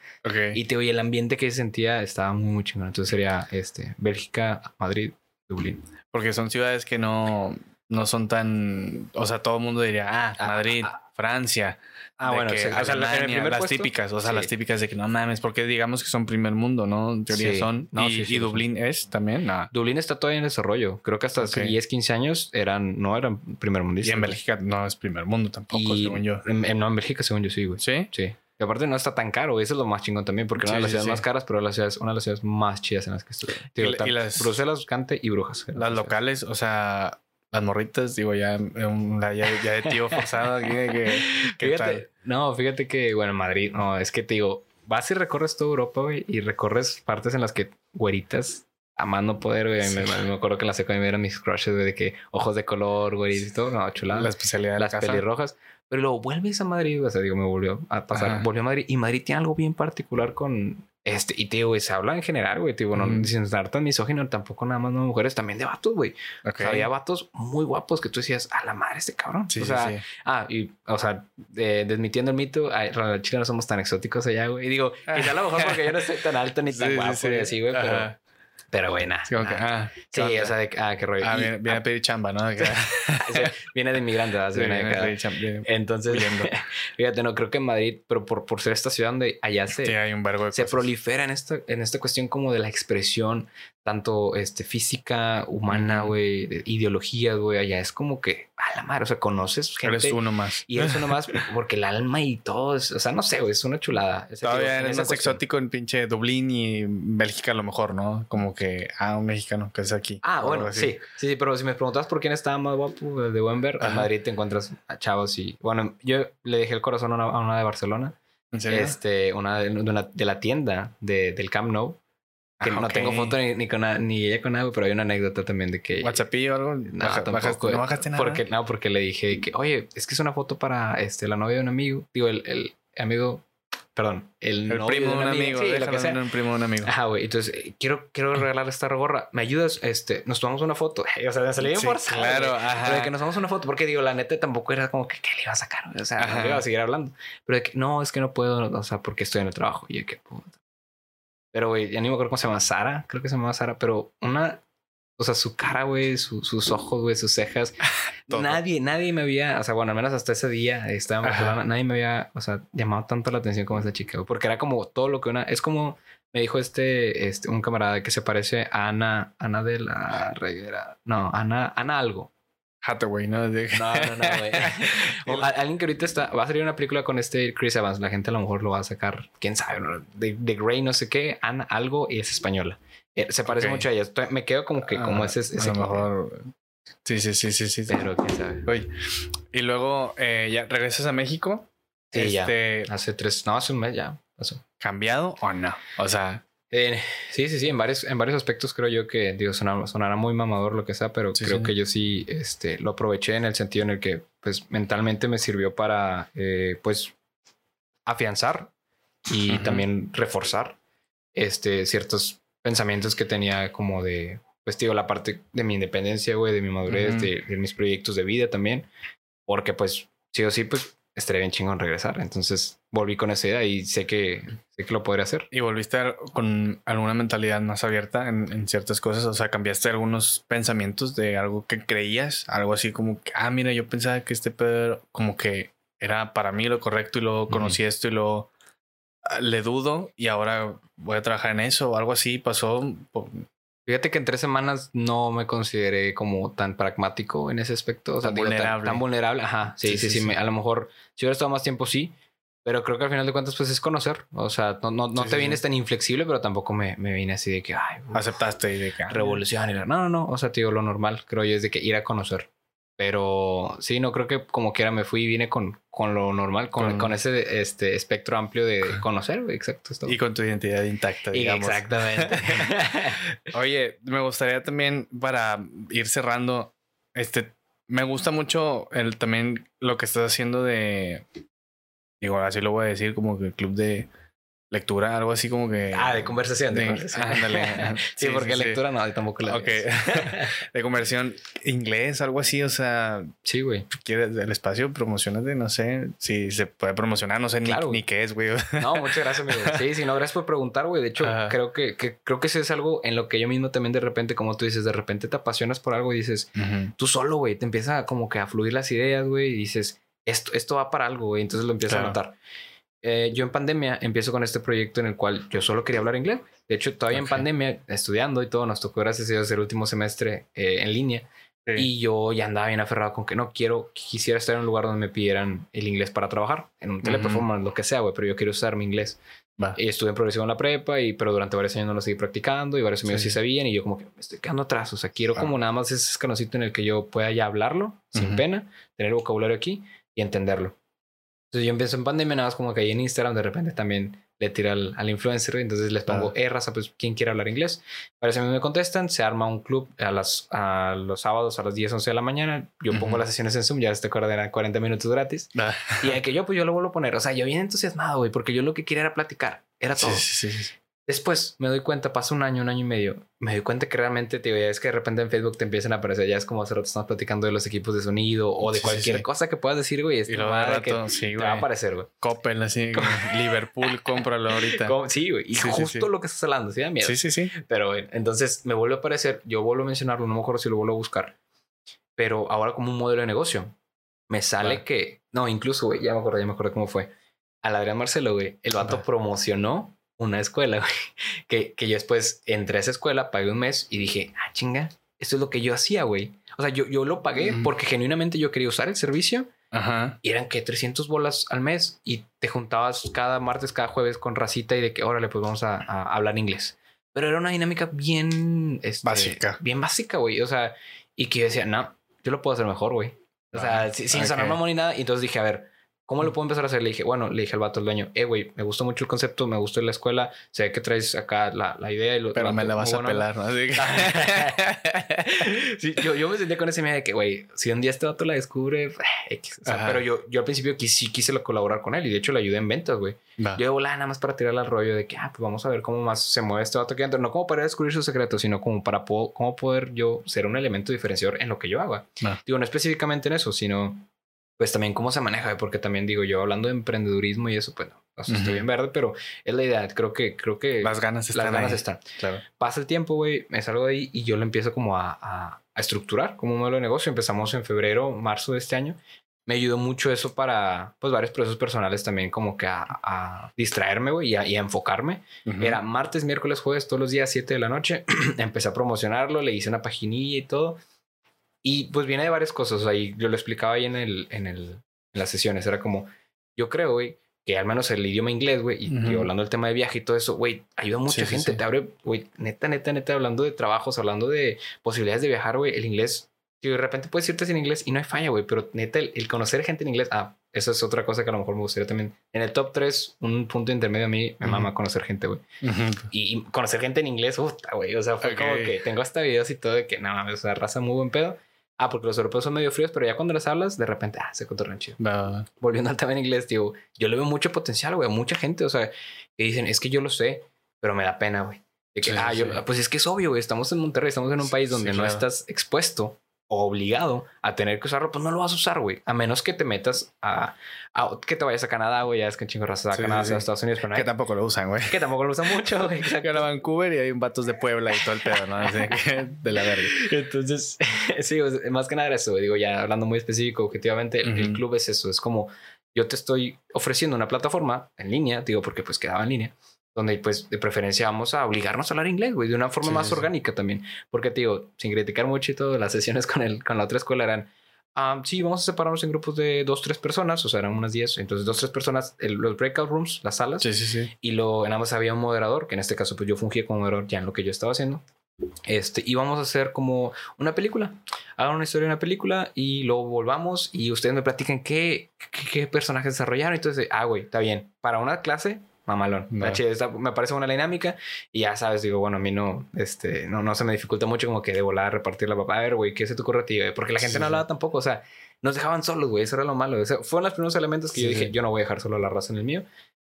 Y te oye, el ambiente que se sentía estaba muy, muy chingón. Entonces sería este, Bélgica, Madrid, Dublín.
Porque son ciudades que no no son tan, o sea, todo el mundo diría, ah, ah Madrid, ah, Francia. Ah, bueno, o sea, las típicas, o sea, las típicas de que no mames, porque digamos que son primer mundo, ¿no? En teoría son. No, y, y Dublín es también.
Dublín está todavía en desarrollo. Creo que hasta hace 10, 15 años eran, no eran primer mundo.
Y en Bélgica no es primer mundo tampoco, según yo.
no, en Bélgica, según yo sí, güey.
Sí.
Sí. Y aparte no está tan caro, eso es lo más chingón también, porque una de las ciudades más caras, pero las ciudades, una de las ciudades más chidas en las que estuve. y, las, Bruselas, Cante y Brujas.
Las locales, o sea, las morritas, digo, ya, ya, ya de tío forzado *laughs* que,
fíjate, No, fíjate que, bueno, Madrid, no, es que te digo, vas y recorres toda Europa, güey, y recorres partes en las que güeritas amando poder, güey. Me, acuerdo que en la secundaria eran mis crushes, güey, de que ojos de color, güey, y todo, no, chulada.
La especialidad de
Las pelirrojas. Pero luego vuelves a Madrid, o sea, digo, me volvió a pasar, volvió a Madrid, y Madrid tiene algo bien particular con este, y tío, güey, se habla en general, güey, tío, no sin estar tan misógino, tampoco nada más no mujeres, también de vatos, güey. había vatos muy guapos que tú decías, a la madre este cabrón. Sí, o sea, sí, ah, y, o sea, desmitiendo el mito, ay, los chicos no somos tan exóticos allá, güey. Y digo, quizá a lo mejor porque yo no soy tan alto ni *laughs* tan guapo y así, güey, pero pero bueno.
Sí, ah,
sí o sea, de, ah, qué rollo.
Ah, viene, a pedir chamba, ¿no? *laughs*
viene de inmigrante, *laughs* viene, de pedir chamba, Entonces, *laughs* fíjate, no creo que en Madrid, pero por, por ser esta ciudad donde allá se,
hay un verbo
se prolifera en esta, en esta cuestión como de la expresión, tanto este, física, humana, güey, ideologías, güey, allá es como que, a la madre, o sea, conoces
gente. Eres uno más.
Y eres uno más porque el alma y todo, es, o sea, no sé, güey, es una chulada.
Todavía eres más exótico en pinche Dublín y Bélgica a lo mejor, ¿no? Como que, ah, un mexicano que es aquí.
Ah, bueno, sí, sí, sí, pero si me preguntas por quién estaba más guapo de Wember, en Madrid te encuentras a chavos y, bueno, yo le dejé el corazón a una, de Barcelona.
¿En serio?
Este, una de, una, de la tienda de, del Camp Nou que no tengo foto ni, con ni ella con algo, pero hay una anécdota también de que.
¿WhatsApp o algo?
No, tampoco. ¿No bajaste nada? Porque, no, porque le dije que, oye, es que es una foto para este, la novia de un amigo. Digo, el, el amigo. Perdón, el,
el primo de un amigo. Sí, lo que sea. Un primo de un amigo.
Ajá, güey. Entonces, eh, quiero, quiero regalarle esta gorra. ¿Me ayudas? Este, nos tomamos una foto. *laughs* O sea, me salió bien sí, forzado.
Claro, ajá.
Pero de que nos tomamos una foto, porque digo, la neta tampoco era como que, ¿qué le iba a sacar? O sea, no iba a seguir hablando. Pero de que, no, es que no puedo, o sea, porque estoy en el trabajo. Y de que, puta. Pero, güey, ya ni me acuerdo cómo se llama Sara. Creo que se llama Sara, pero una. O sea, su cara, güey, sus ojos, güey, sus cejas. *laughs* nadie, nadie me había, o sea, bueno, al menos hasta ese día estaba en nadie me había, o sea, llamado tanto la atención como esa chica, güey, porque era como todo lo que una, es como, me dijo este, este, un camarada que se parece a Ana, Ana de la Reguera, no, Ana, Ana algo.
Hathaway, ¿no?
No, no, no, güey. *laughs* alguien que ahorita está, va a salir una película con este Chris Evans. La gente a lo mejor lo va a sacar, quién sabe, de, de Grey, no sé qué, Ana, algo y es española. Eh, se parece mucho a ella. me quedo como que, como ah, ese. ese
a lo mejor. Sí, sí, sí, sí, sí.
Pero quién sabe.
Oye, y luego eh, ya regresas a México.
Sí, este, ya. Hace tres, no, hace un mes ya pasó.
¿Cambiado o no? O sea.
Eh, sí, sí, sí, en varios, en varios aspectos creo yo que, digo, sonará, muy mamador lo que sea, pero creo que yo sí este, lo aproveché en el sentido en el que, pues, mentalmente me sirvió para, eh, pues, afianzar y también reforzar este, ciertos pensamientos que tenía como de, pues, digo, la parte de mi independencia, güey, de mi madurez, de, de mis proyectos de vida también, porque, pues, sí o sí, pues, estaría bien chingón regresar. Entonces volví con esa idea y sé que, sé que lo podría hacer.
¿Y volviste con alguna mentalidad más abierta en, ciertas cosas? O sea, cambiaste algunos pensamientos de algo que creías, algo así como que, ah, mira, yo pensaba que este pedo como que era para mí lo correcto y luego conocí esto y luego le dudo y ahora voy a trabajar en eso o algo así pasó.
Fíjate que en tres semanas no me consideré como tan pragmático en ese aspecto. O sea, tan vulnerable. Tan, vulnerable. Ajá. Sí, sí, sí. a lo mejor si hubiera estado más tiempo, sí. Pero creo que al final de cuentas, pues es conocer. O sea, no, no, no te vienes tan inflexible, pero tampoco me, me vine así de que, ay,
aceptaste y de que
ah, revolución. Y no, no, no. O sea, tío, lo normal, creo yo, es de que ir a conocer. Pero sí, no creo que como quiera me fui y vine con, con lo normal, con, con, ese este, espectro amplio de conocer, exacto.
Y con tu identidad intacta, digamos.
Exactamente. *laughs*
Oye, me gustaría también, para ir cerrando, este, me gusta mucho el, también lo que estás haciendo de, digo, así lo voy a decir, como que el club de lectura, algo así como que.
Ah, de conversación. De, conversación. *laughs* sí, porque lectura no, tampoco la.
Ok. *laughs* de conversión inglés, algo así, o sea.
Sí, güey.
¿Quieres el espacio? Promocionate, no sé si se puede promocionar, no sé ni, qué es, güey. *laughs*
no, muchas gracias, amigo. Sí, sí, no, gracias por preguntar, güey. De hecho, creo que, que, creo que eso es algo en lo que yo mismo también de repente, como tú dices, de repente te apasionas por algo y dices, tú solo, güey, te empieza como que a fluir las ideas, güey, y dices, esto, esto va para algo, güey. Entonces lo empiezas a notar. Eh, yo en pandemia empiezo con este proyecto en el cual yo solo quería hablar inglés. De hecho, todavía en pandemia, estudiando y todo, nos tocó, gracias a Dios, el último semestre eh, en línea. Y yo ya andaba bien aferrado con que no quiero, quisiera estar en un lugar donde me pidieran el inglés para trabajar, en un teleperformance, lo que sea, güey, pero yo quiero usar mi inglés. Y estuve en progresión en la prepa, y, pero durante varios años no lo seguí practicando y varios amigos sí. sabían y yo como que me estoy quedando atrás. O sea, quiero como nada más ese escanocito en el que yo pueda ya hablarlo sin pena, tener vocabulario aquí y entenderlo. Entonces yo empiezo en pandemia, nada más como que ahí en Instagram de repente también le tira al, al influencer, entonces les pongo, eh, raza, pues, ¿quién quiere hablar inglés? Para eso me contestan, se arma un club a, las, a los sábados a las 10, 11 de la mañana, yo pongo las sesiones en Zoom, ya te acuerdas, eran 40 minutos gratis, ah. y hay que yo, pues yo lo vuelvo a poner, o sea, yo bien entusiasmado, güey, porque yo lo que quería era platicar, era todo. Sí, sí, sí. Después me doy cuenta, pasa un año, un año y medio, me doy cuenta que realmente, tío, ya es que de repente en Facebook te empiezan a aparecer, ya es como hace rato estamos platicando de los equipos de sonido o de cualquier cosa que puedas decir, güey.
Y lo rato, que sí, te
va a aparecer, güey.
Coppel, así, *laughs* Liverpool, cómpralo ahorita.
Sí, güey. Y justo lo que estás hablando, sí da miedo.
Sí, sí, sí.
Pero entonces me vuelve a aparecer, yo vuelvo a mencionarlo, no me acuerdo si lo vuelvo a buscar, pero ahora como un modelo de negocio. Me sale que, no, incluso, güey, ya me acuerdo, ya me acuerdo cómo fue. Al Adrián Marcelo, güey, el vato promocionó una escuela, *laughs* güey. Que, que yo después entré a esa escuela, pagué un mes y dije, ah, chinga, esto es lo que yo hacía, güey. O sea, yo, yo lo pagué porque genuinamente yo quería usar el servicio. Ajá. Y eran que 300 bolas al mes y te juntabas cada martes, cada jueves con racita y de que, órale, pues vamos a, hablar inglés. Pero era una dinámica bien este,
básica.
Bien básica, güey. O sea, y que yo decía, no, yo lo puedo hacer mejor, güey. O sea, ah, sin sonar mamón ni nada. Y entonces dije, a ver, ¿Cómo lo puedo empezar a hacer? Le dije, bueno, le dije al vato al dueño, eh, güey, me gustó mucho el concepto, me gustó la escuela, sé que traes acá la, la idea. Y lo,
Pero me la vas a pelar, ¿no? *laughs*
sí, yo, yo, me sentía con ese miedo de que, güey, si un día este vato la descubre, *sighs* o sea, pero yo, yo al principio sí quise colaborar con él y de hecho le ayudé en ventas, güey. Yo de volada nada más para tirarle al rollo de que, ah, pues vamos a ver cómo más se mueve este vato aquí adentro. No como para descubrir sus secretos, sino como para cómo poder yo ser un elemento diferenciador en lo que yo haga. Digo, no específicamente en eso, sino pues también cómo se maneja, porque también digo yo hablando de emprendedurismo y eso, pues no, estoy bien verde, pero es la idea, creo que, creo que
las ganas están.
Las ganas están. Claro. Pasa el tiempo, güey, me salgo de ahí y yo lo empiezo como a, a, estructurar como un modelo de negocio. Empezamos en febrero, marzo de este año. Me ayudó mucho eso para, pues, varios procesos personales también, como que a, a distraerme, güey, y, y a, enfocarme. Era martes, miércoles, jueves, todos los días, 7 de la noche. *clears throat* Empecé a promocionarlo, le hice una paginilla y todo y pues viene de varias cosas. ahí yo lo explicaba ahí en, el, en, el, en las sesiones. Era como, yo creo, güey, que al menos el idioma inglés, güey, y, hablando del tema de viaje y todo eso, güey, ayuda a mucha gente. Te abre, güey, neta, neta, neta, hablando de trabajos, hablando de posibilidades de viajar, güey, el inglés. Y de repente puedes irte sin inglés y no hay falla, güey, pero neta, el, conocer gente en inglés, ah, esa es otra cosa que a lo mejor me gustaría también. En el top 3, un punto intermedio a mí me mama conocer gente, güey. y, conocer gente en inglés, puta, güey. O sea, fue como que tengo hasta videos y todo de que, no mames, o sea, raza muy buen pedo. Ah, porque los europeos son medio fríos, pero ya cuando les hablas, de repente, ah, se cotorrean chido. Volviendo al tema en inglés, tío, yo le veo mucho potencial, güey, a mucha gente, o sea, que dicen, es que yo lo sé, pero me da pena, güey. que, ah, yo, pues es que es obvio, güey, estamos en Monterrey, estamos en un país donde no estás expuesto obligado a tener que usarlo, pues no lo vas a usar, güey. A menos que te metas a, que te vayas a Canadá, güey. Ya es que chingo raza a Canadá, a Estados Unidos, pero no
Que tampoco lo usan, güey.
Que tampoco lo usan mucho, güey. *laughs*
Que a Vancouver y hay un vatos de Puebla y todo el pedo, ¿no? de la verga.
Entonces, *laughs* sí, más que nada eso, güey. Digo, ya hablando muy específico, objetivamente, el club es eso. Es como yo te estoy ofreciendo una plataforma en línea, digo, porque pues quedaba en línea donde pues de preferencia vamos a obligarnos a hablar inglés, güey, de una forma más orgánica también. Porque, tío, sin criticar mucho y todo, las sesiones con, el, con la otra escuela eran, ah, sí, vamos a separarnos en grupos de dos, tres personas, o sea, eran unas diez, entonces dos, tres personas, los breakout rooms, las salas.
Sí, sí, sí.
Y lo, en ambas había un moderador, que en este caso pues yo fungía como moderador ya en lo que yo estaba haciendo. Este, y vamos a hacer como una película. Hagan una historia de una película y luego volvamos y ustedes me platican qué, qué, qué personajes desarrollaron. Entonces, ah, güey, está bien. Para una clase mamalón. me parece una dinámica y ya sabes, digo, bueno, a mí no, este, no, no se me dificulta mucho como que de volar, repartir la papá. A ver, güey, ¿qué se te ocurre a ti? Porque la gente no hablaba tampoco, o sea, nos dejaban solos, güey, eso era lo malo. fueron los primeros elementos que yo dije, yo no voy a dejar solo la raza en el mío.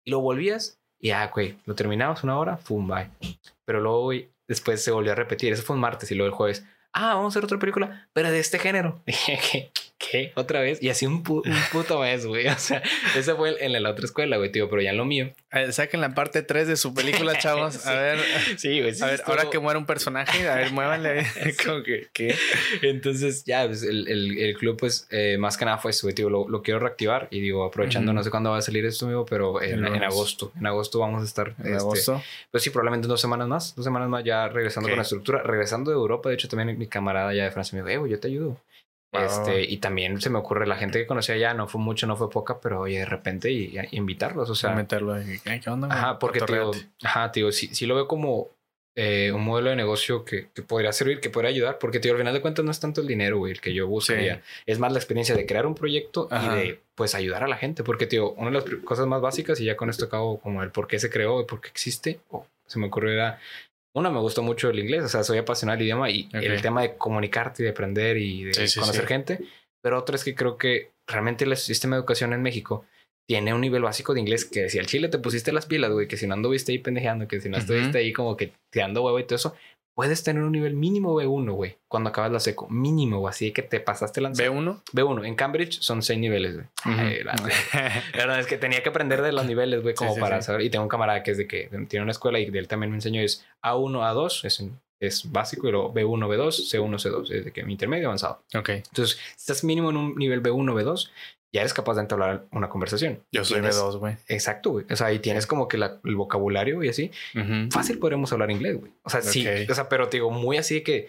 Y lo volvías y ya, güey, lo terminamos una hora, fum, bye. Pero luego, güey, después se volvió a repetir. Eso fue un martes y luego el jueves, ah, vamos a hacer otra película, pero de este género. *laughs* ¿qué? ¿Otra vez? Y así un, puto mes, güey. O sea, ese fue en la otra escuela, güey, tío, pero ya en lo mío.
saquen la parte 3 de su película, *laughs* chavos. A ver.
Sí, güey.
a ver, ahora que muere un personaje, a ver, muévanle. *laughs* como que, ¿qué? *laughs*
Entonces, ya, pues, el, el, el, club, pues, eh, más que nada fue eso, güey, tío. Lo, lo, quiero reactivar y digo, aprovechando, no sé cuándo va a salir esto, amigo, pero en, en, agosto. En agosto vamos a estar.
En este, agosto.
Pues sí, probablemente dos semanas más. Dos semanas más ya regresando con la estructura. Regresando de Europa, de hecho, también mi camarada ya de Francia me dijo, eh, güey, yo te ayudo. Este, y también se me ocurre, la gente que conocía ya no fue mucho, no fue poca, pero oye, de repente y, invitarlos, o sea.
Meterlo ¿qué onda?
Ajá, porque tío, ajá, tío, sí, sí lo veo como eh, un modelo de negocio que, que, podría servir, que podría ayudar, porque tío, al final de cuentas no es tanto el dinero, güey, el que yo buscaría. Es más la experiencia de crear un proyecto y de, pues, ayudar a la gente, porque, tío, una de las cosas más básicas, y ya con esto acabo como el por qué se creó y por qué existe, o se me ocurrió era uno, me gustó mucho el inglés, o sea, soy apasionado del idioma y el tema de comunicarte y de aprender y de conocer gente. Pero otro es que creo que realmente el sistema de educación en México tiene un nivel básico de inglés que si al chile te pusiste las pilas, güey, que si no anduviste ahí pendejeando, que si no estuviste ahí como que tirando huevo y todo eso, puedes tener un nivel mínimo B1, güey, cuando acabas la seco. Mínimo, güey, así que te pasaste la
¿B1?
B1. En Cambridge son seis niveles, güey. *laughs* la verdad es que tenía que aprender de los niveles, güey, como para saber. Y tengo un camarada que es de que tiene una escuela y él también me enseñó es A1, A2, es, es básico, y luego B1, B2, C1, C2, es de que mi intermedio avanzado.
Ok.
Entonces, estás mínimo en un nivel B1, B2, ya eres capaz de entablar una conversación.
Yo soy B2, güey.
Exacto, güey. O sea, ahí tienes como que el vocabulario y así. Fácil podremos hablar inglés, güey. O sea, sí. O sea, pero te digo, muy así de que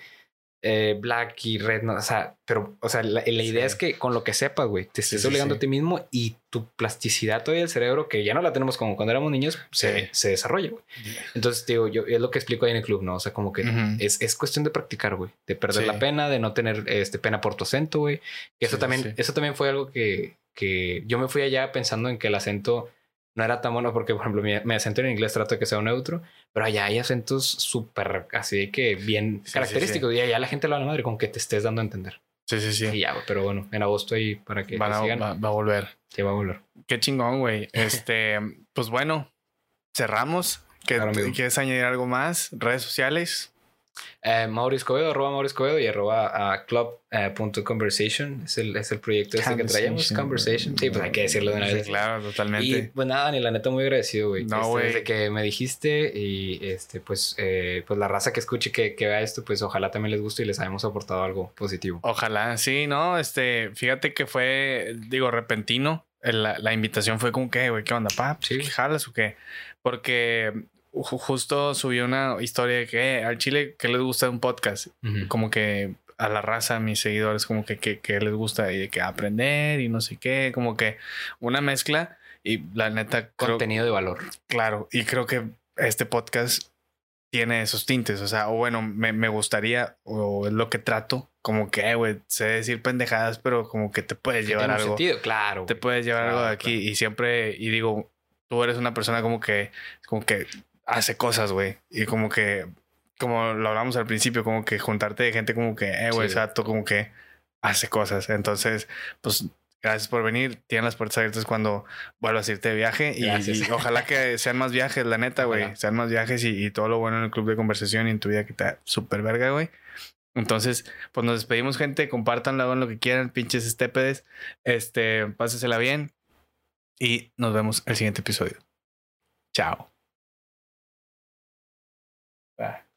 eh, black y red, no, o sea, pero, o sea, la, idea es que con lo que sepas, güey, te estés obligando a ti mismo y tu plasticidad todavía del cerebro, que ya no la tenemos como cuando éramos niños, se, se desarrolla, güey. Entonces, digo, yo es lo que explico ahí en el club, ¿no? O sea, como que es, es, cuestión de practicar, güey, de perder la pena, de no tener este, pena por tu acento, güey. Eso también, eso también fue algo que, que yo me fui allá pensando en que el acento no era tan bueno porque, por ejemplo, mi, acento en inglés trato de que sea neutro, pero allá hay acentos súper así de que bien característicos y allá la gente lo habla madre con que te estés dando a entender.
Sí, sí, sí.
Y ya, pero bueno, en agosto ahí para que
Va, a volver.
Sí, va a volver.
Qué chingón, güey. *laughs* Este, pues bueno, cerramos. ¿Quieres añadir algo más? ¿Redes sociales?
Eh, Mauricio Covedo, arroba Mauricio Covedo y arroba uh, club.conversation. Eh, es, el, es el proyecto ese que traemos. Conversation. Sí, pues hay que decirlo de una vez.
claro, totalmente.
Y pues nada, ni la neta muy agradecido, güey. No, este, güey. desde que me dijiste y este, pues, eh, pues la raza que escuche que, que vea esto, pues ojalá también les guste y les hayamos aportado algo positivo.
Ojalá, sí, no, este, fíjate que fue, digo, repentino. La, la invitación fue como que, güey, ¿qué onda, pap? Sí. ¿Jalas o qué? Porque justo subió una historia de que eh, al Chile que les gusta un podcast. Como que a la raza, a mis seguidores, como que, que, les gusta y de que aprender y no sé qué, como que una mezcla y la neta.
Contenido de valor.
Claro, y creo que este podcast tiene esos tintes, o sea, o bueno, me, me gustaría, o es lo que trato, como que, eh, güey, sé decir pendejadas, pero como que te puedes llevar
Tiene
algo.
sentido, claro.
Te puedes llevar algo de
Claro,
aquí y siempre, y digo, tú eres una persona como que, como que hace cosas, güey, y como que, como lo hablamos al principio, como que juntarte de gente como que, eh, güey,
Sí.
exacto, como que hace cosas. Entonces, pues, gracias por venir. Tienen las puertas abiertas cuando vuelvas a irte de viaje y, *laughs* ojalá que sean más viajes, la neta, güey, sean más viajes y, y todo lo bueno en el club de conversación y en tu vida que está súper verga, güey. Entonces, pues nos despedimos, gente. Compártanlo, hagan lo que quieran, pinches estépedes. Este, pásesela bien. Y nos vemos el siguiente episodio. Chao. Bye.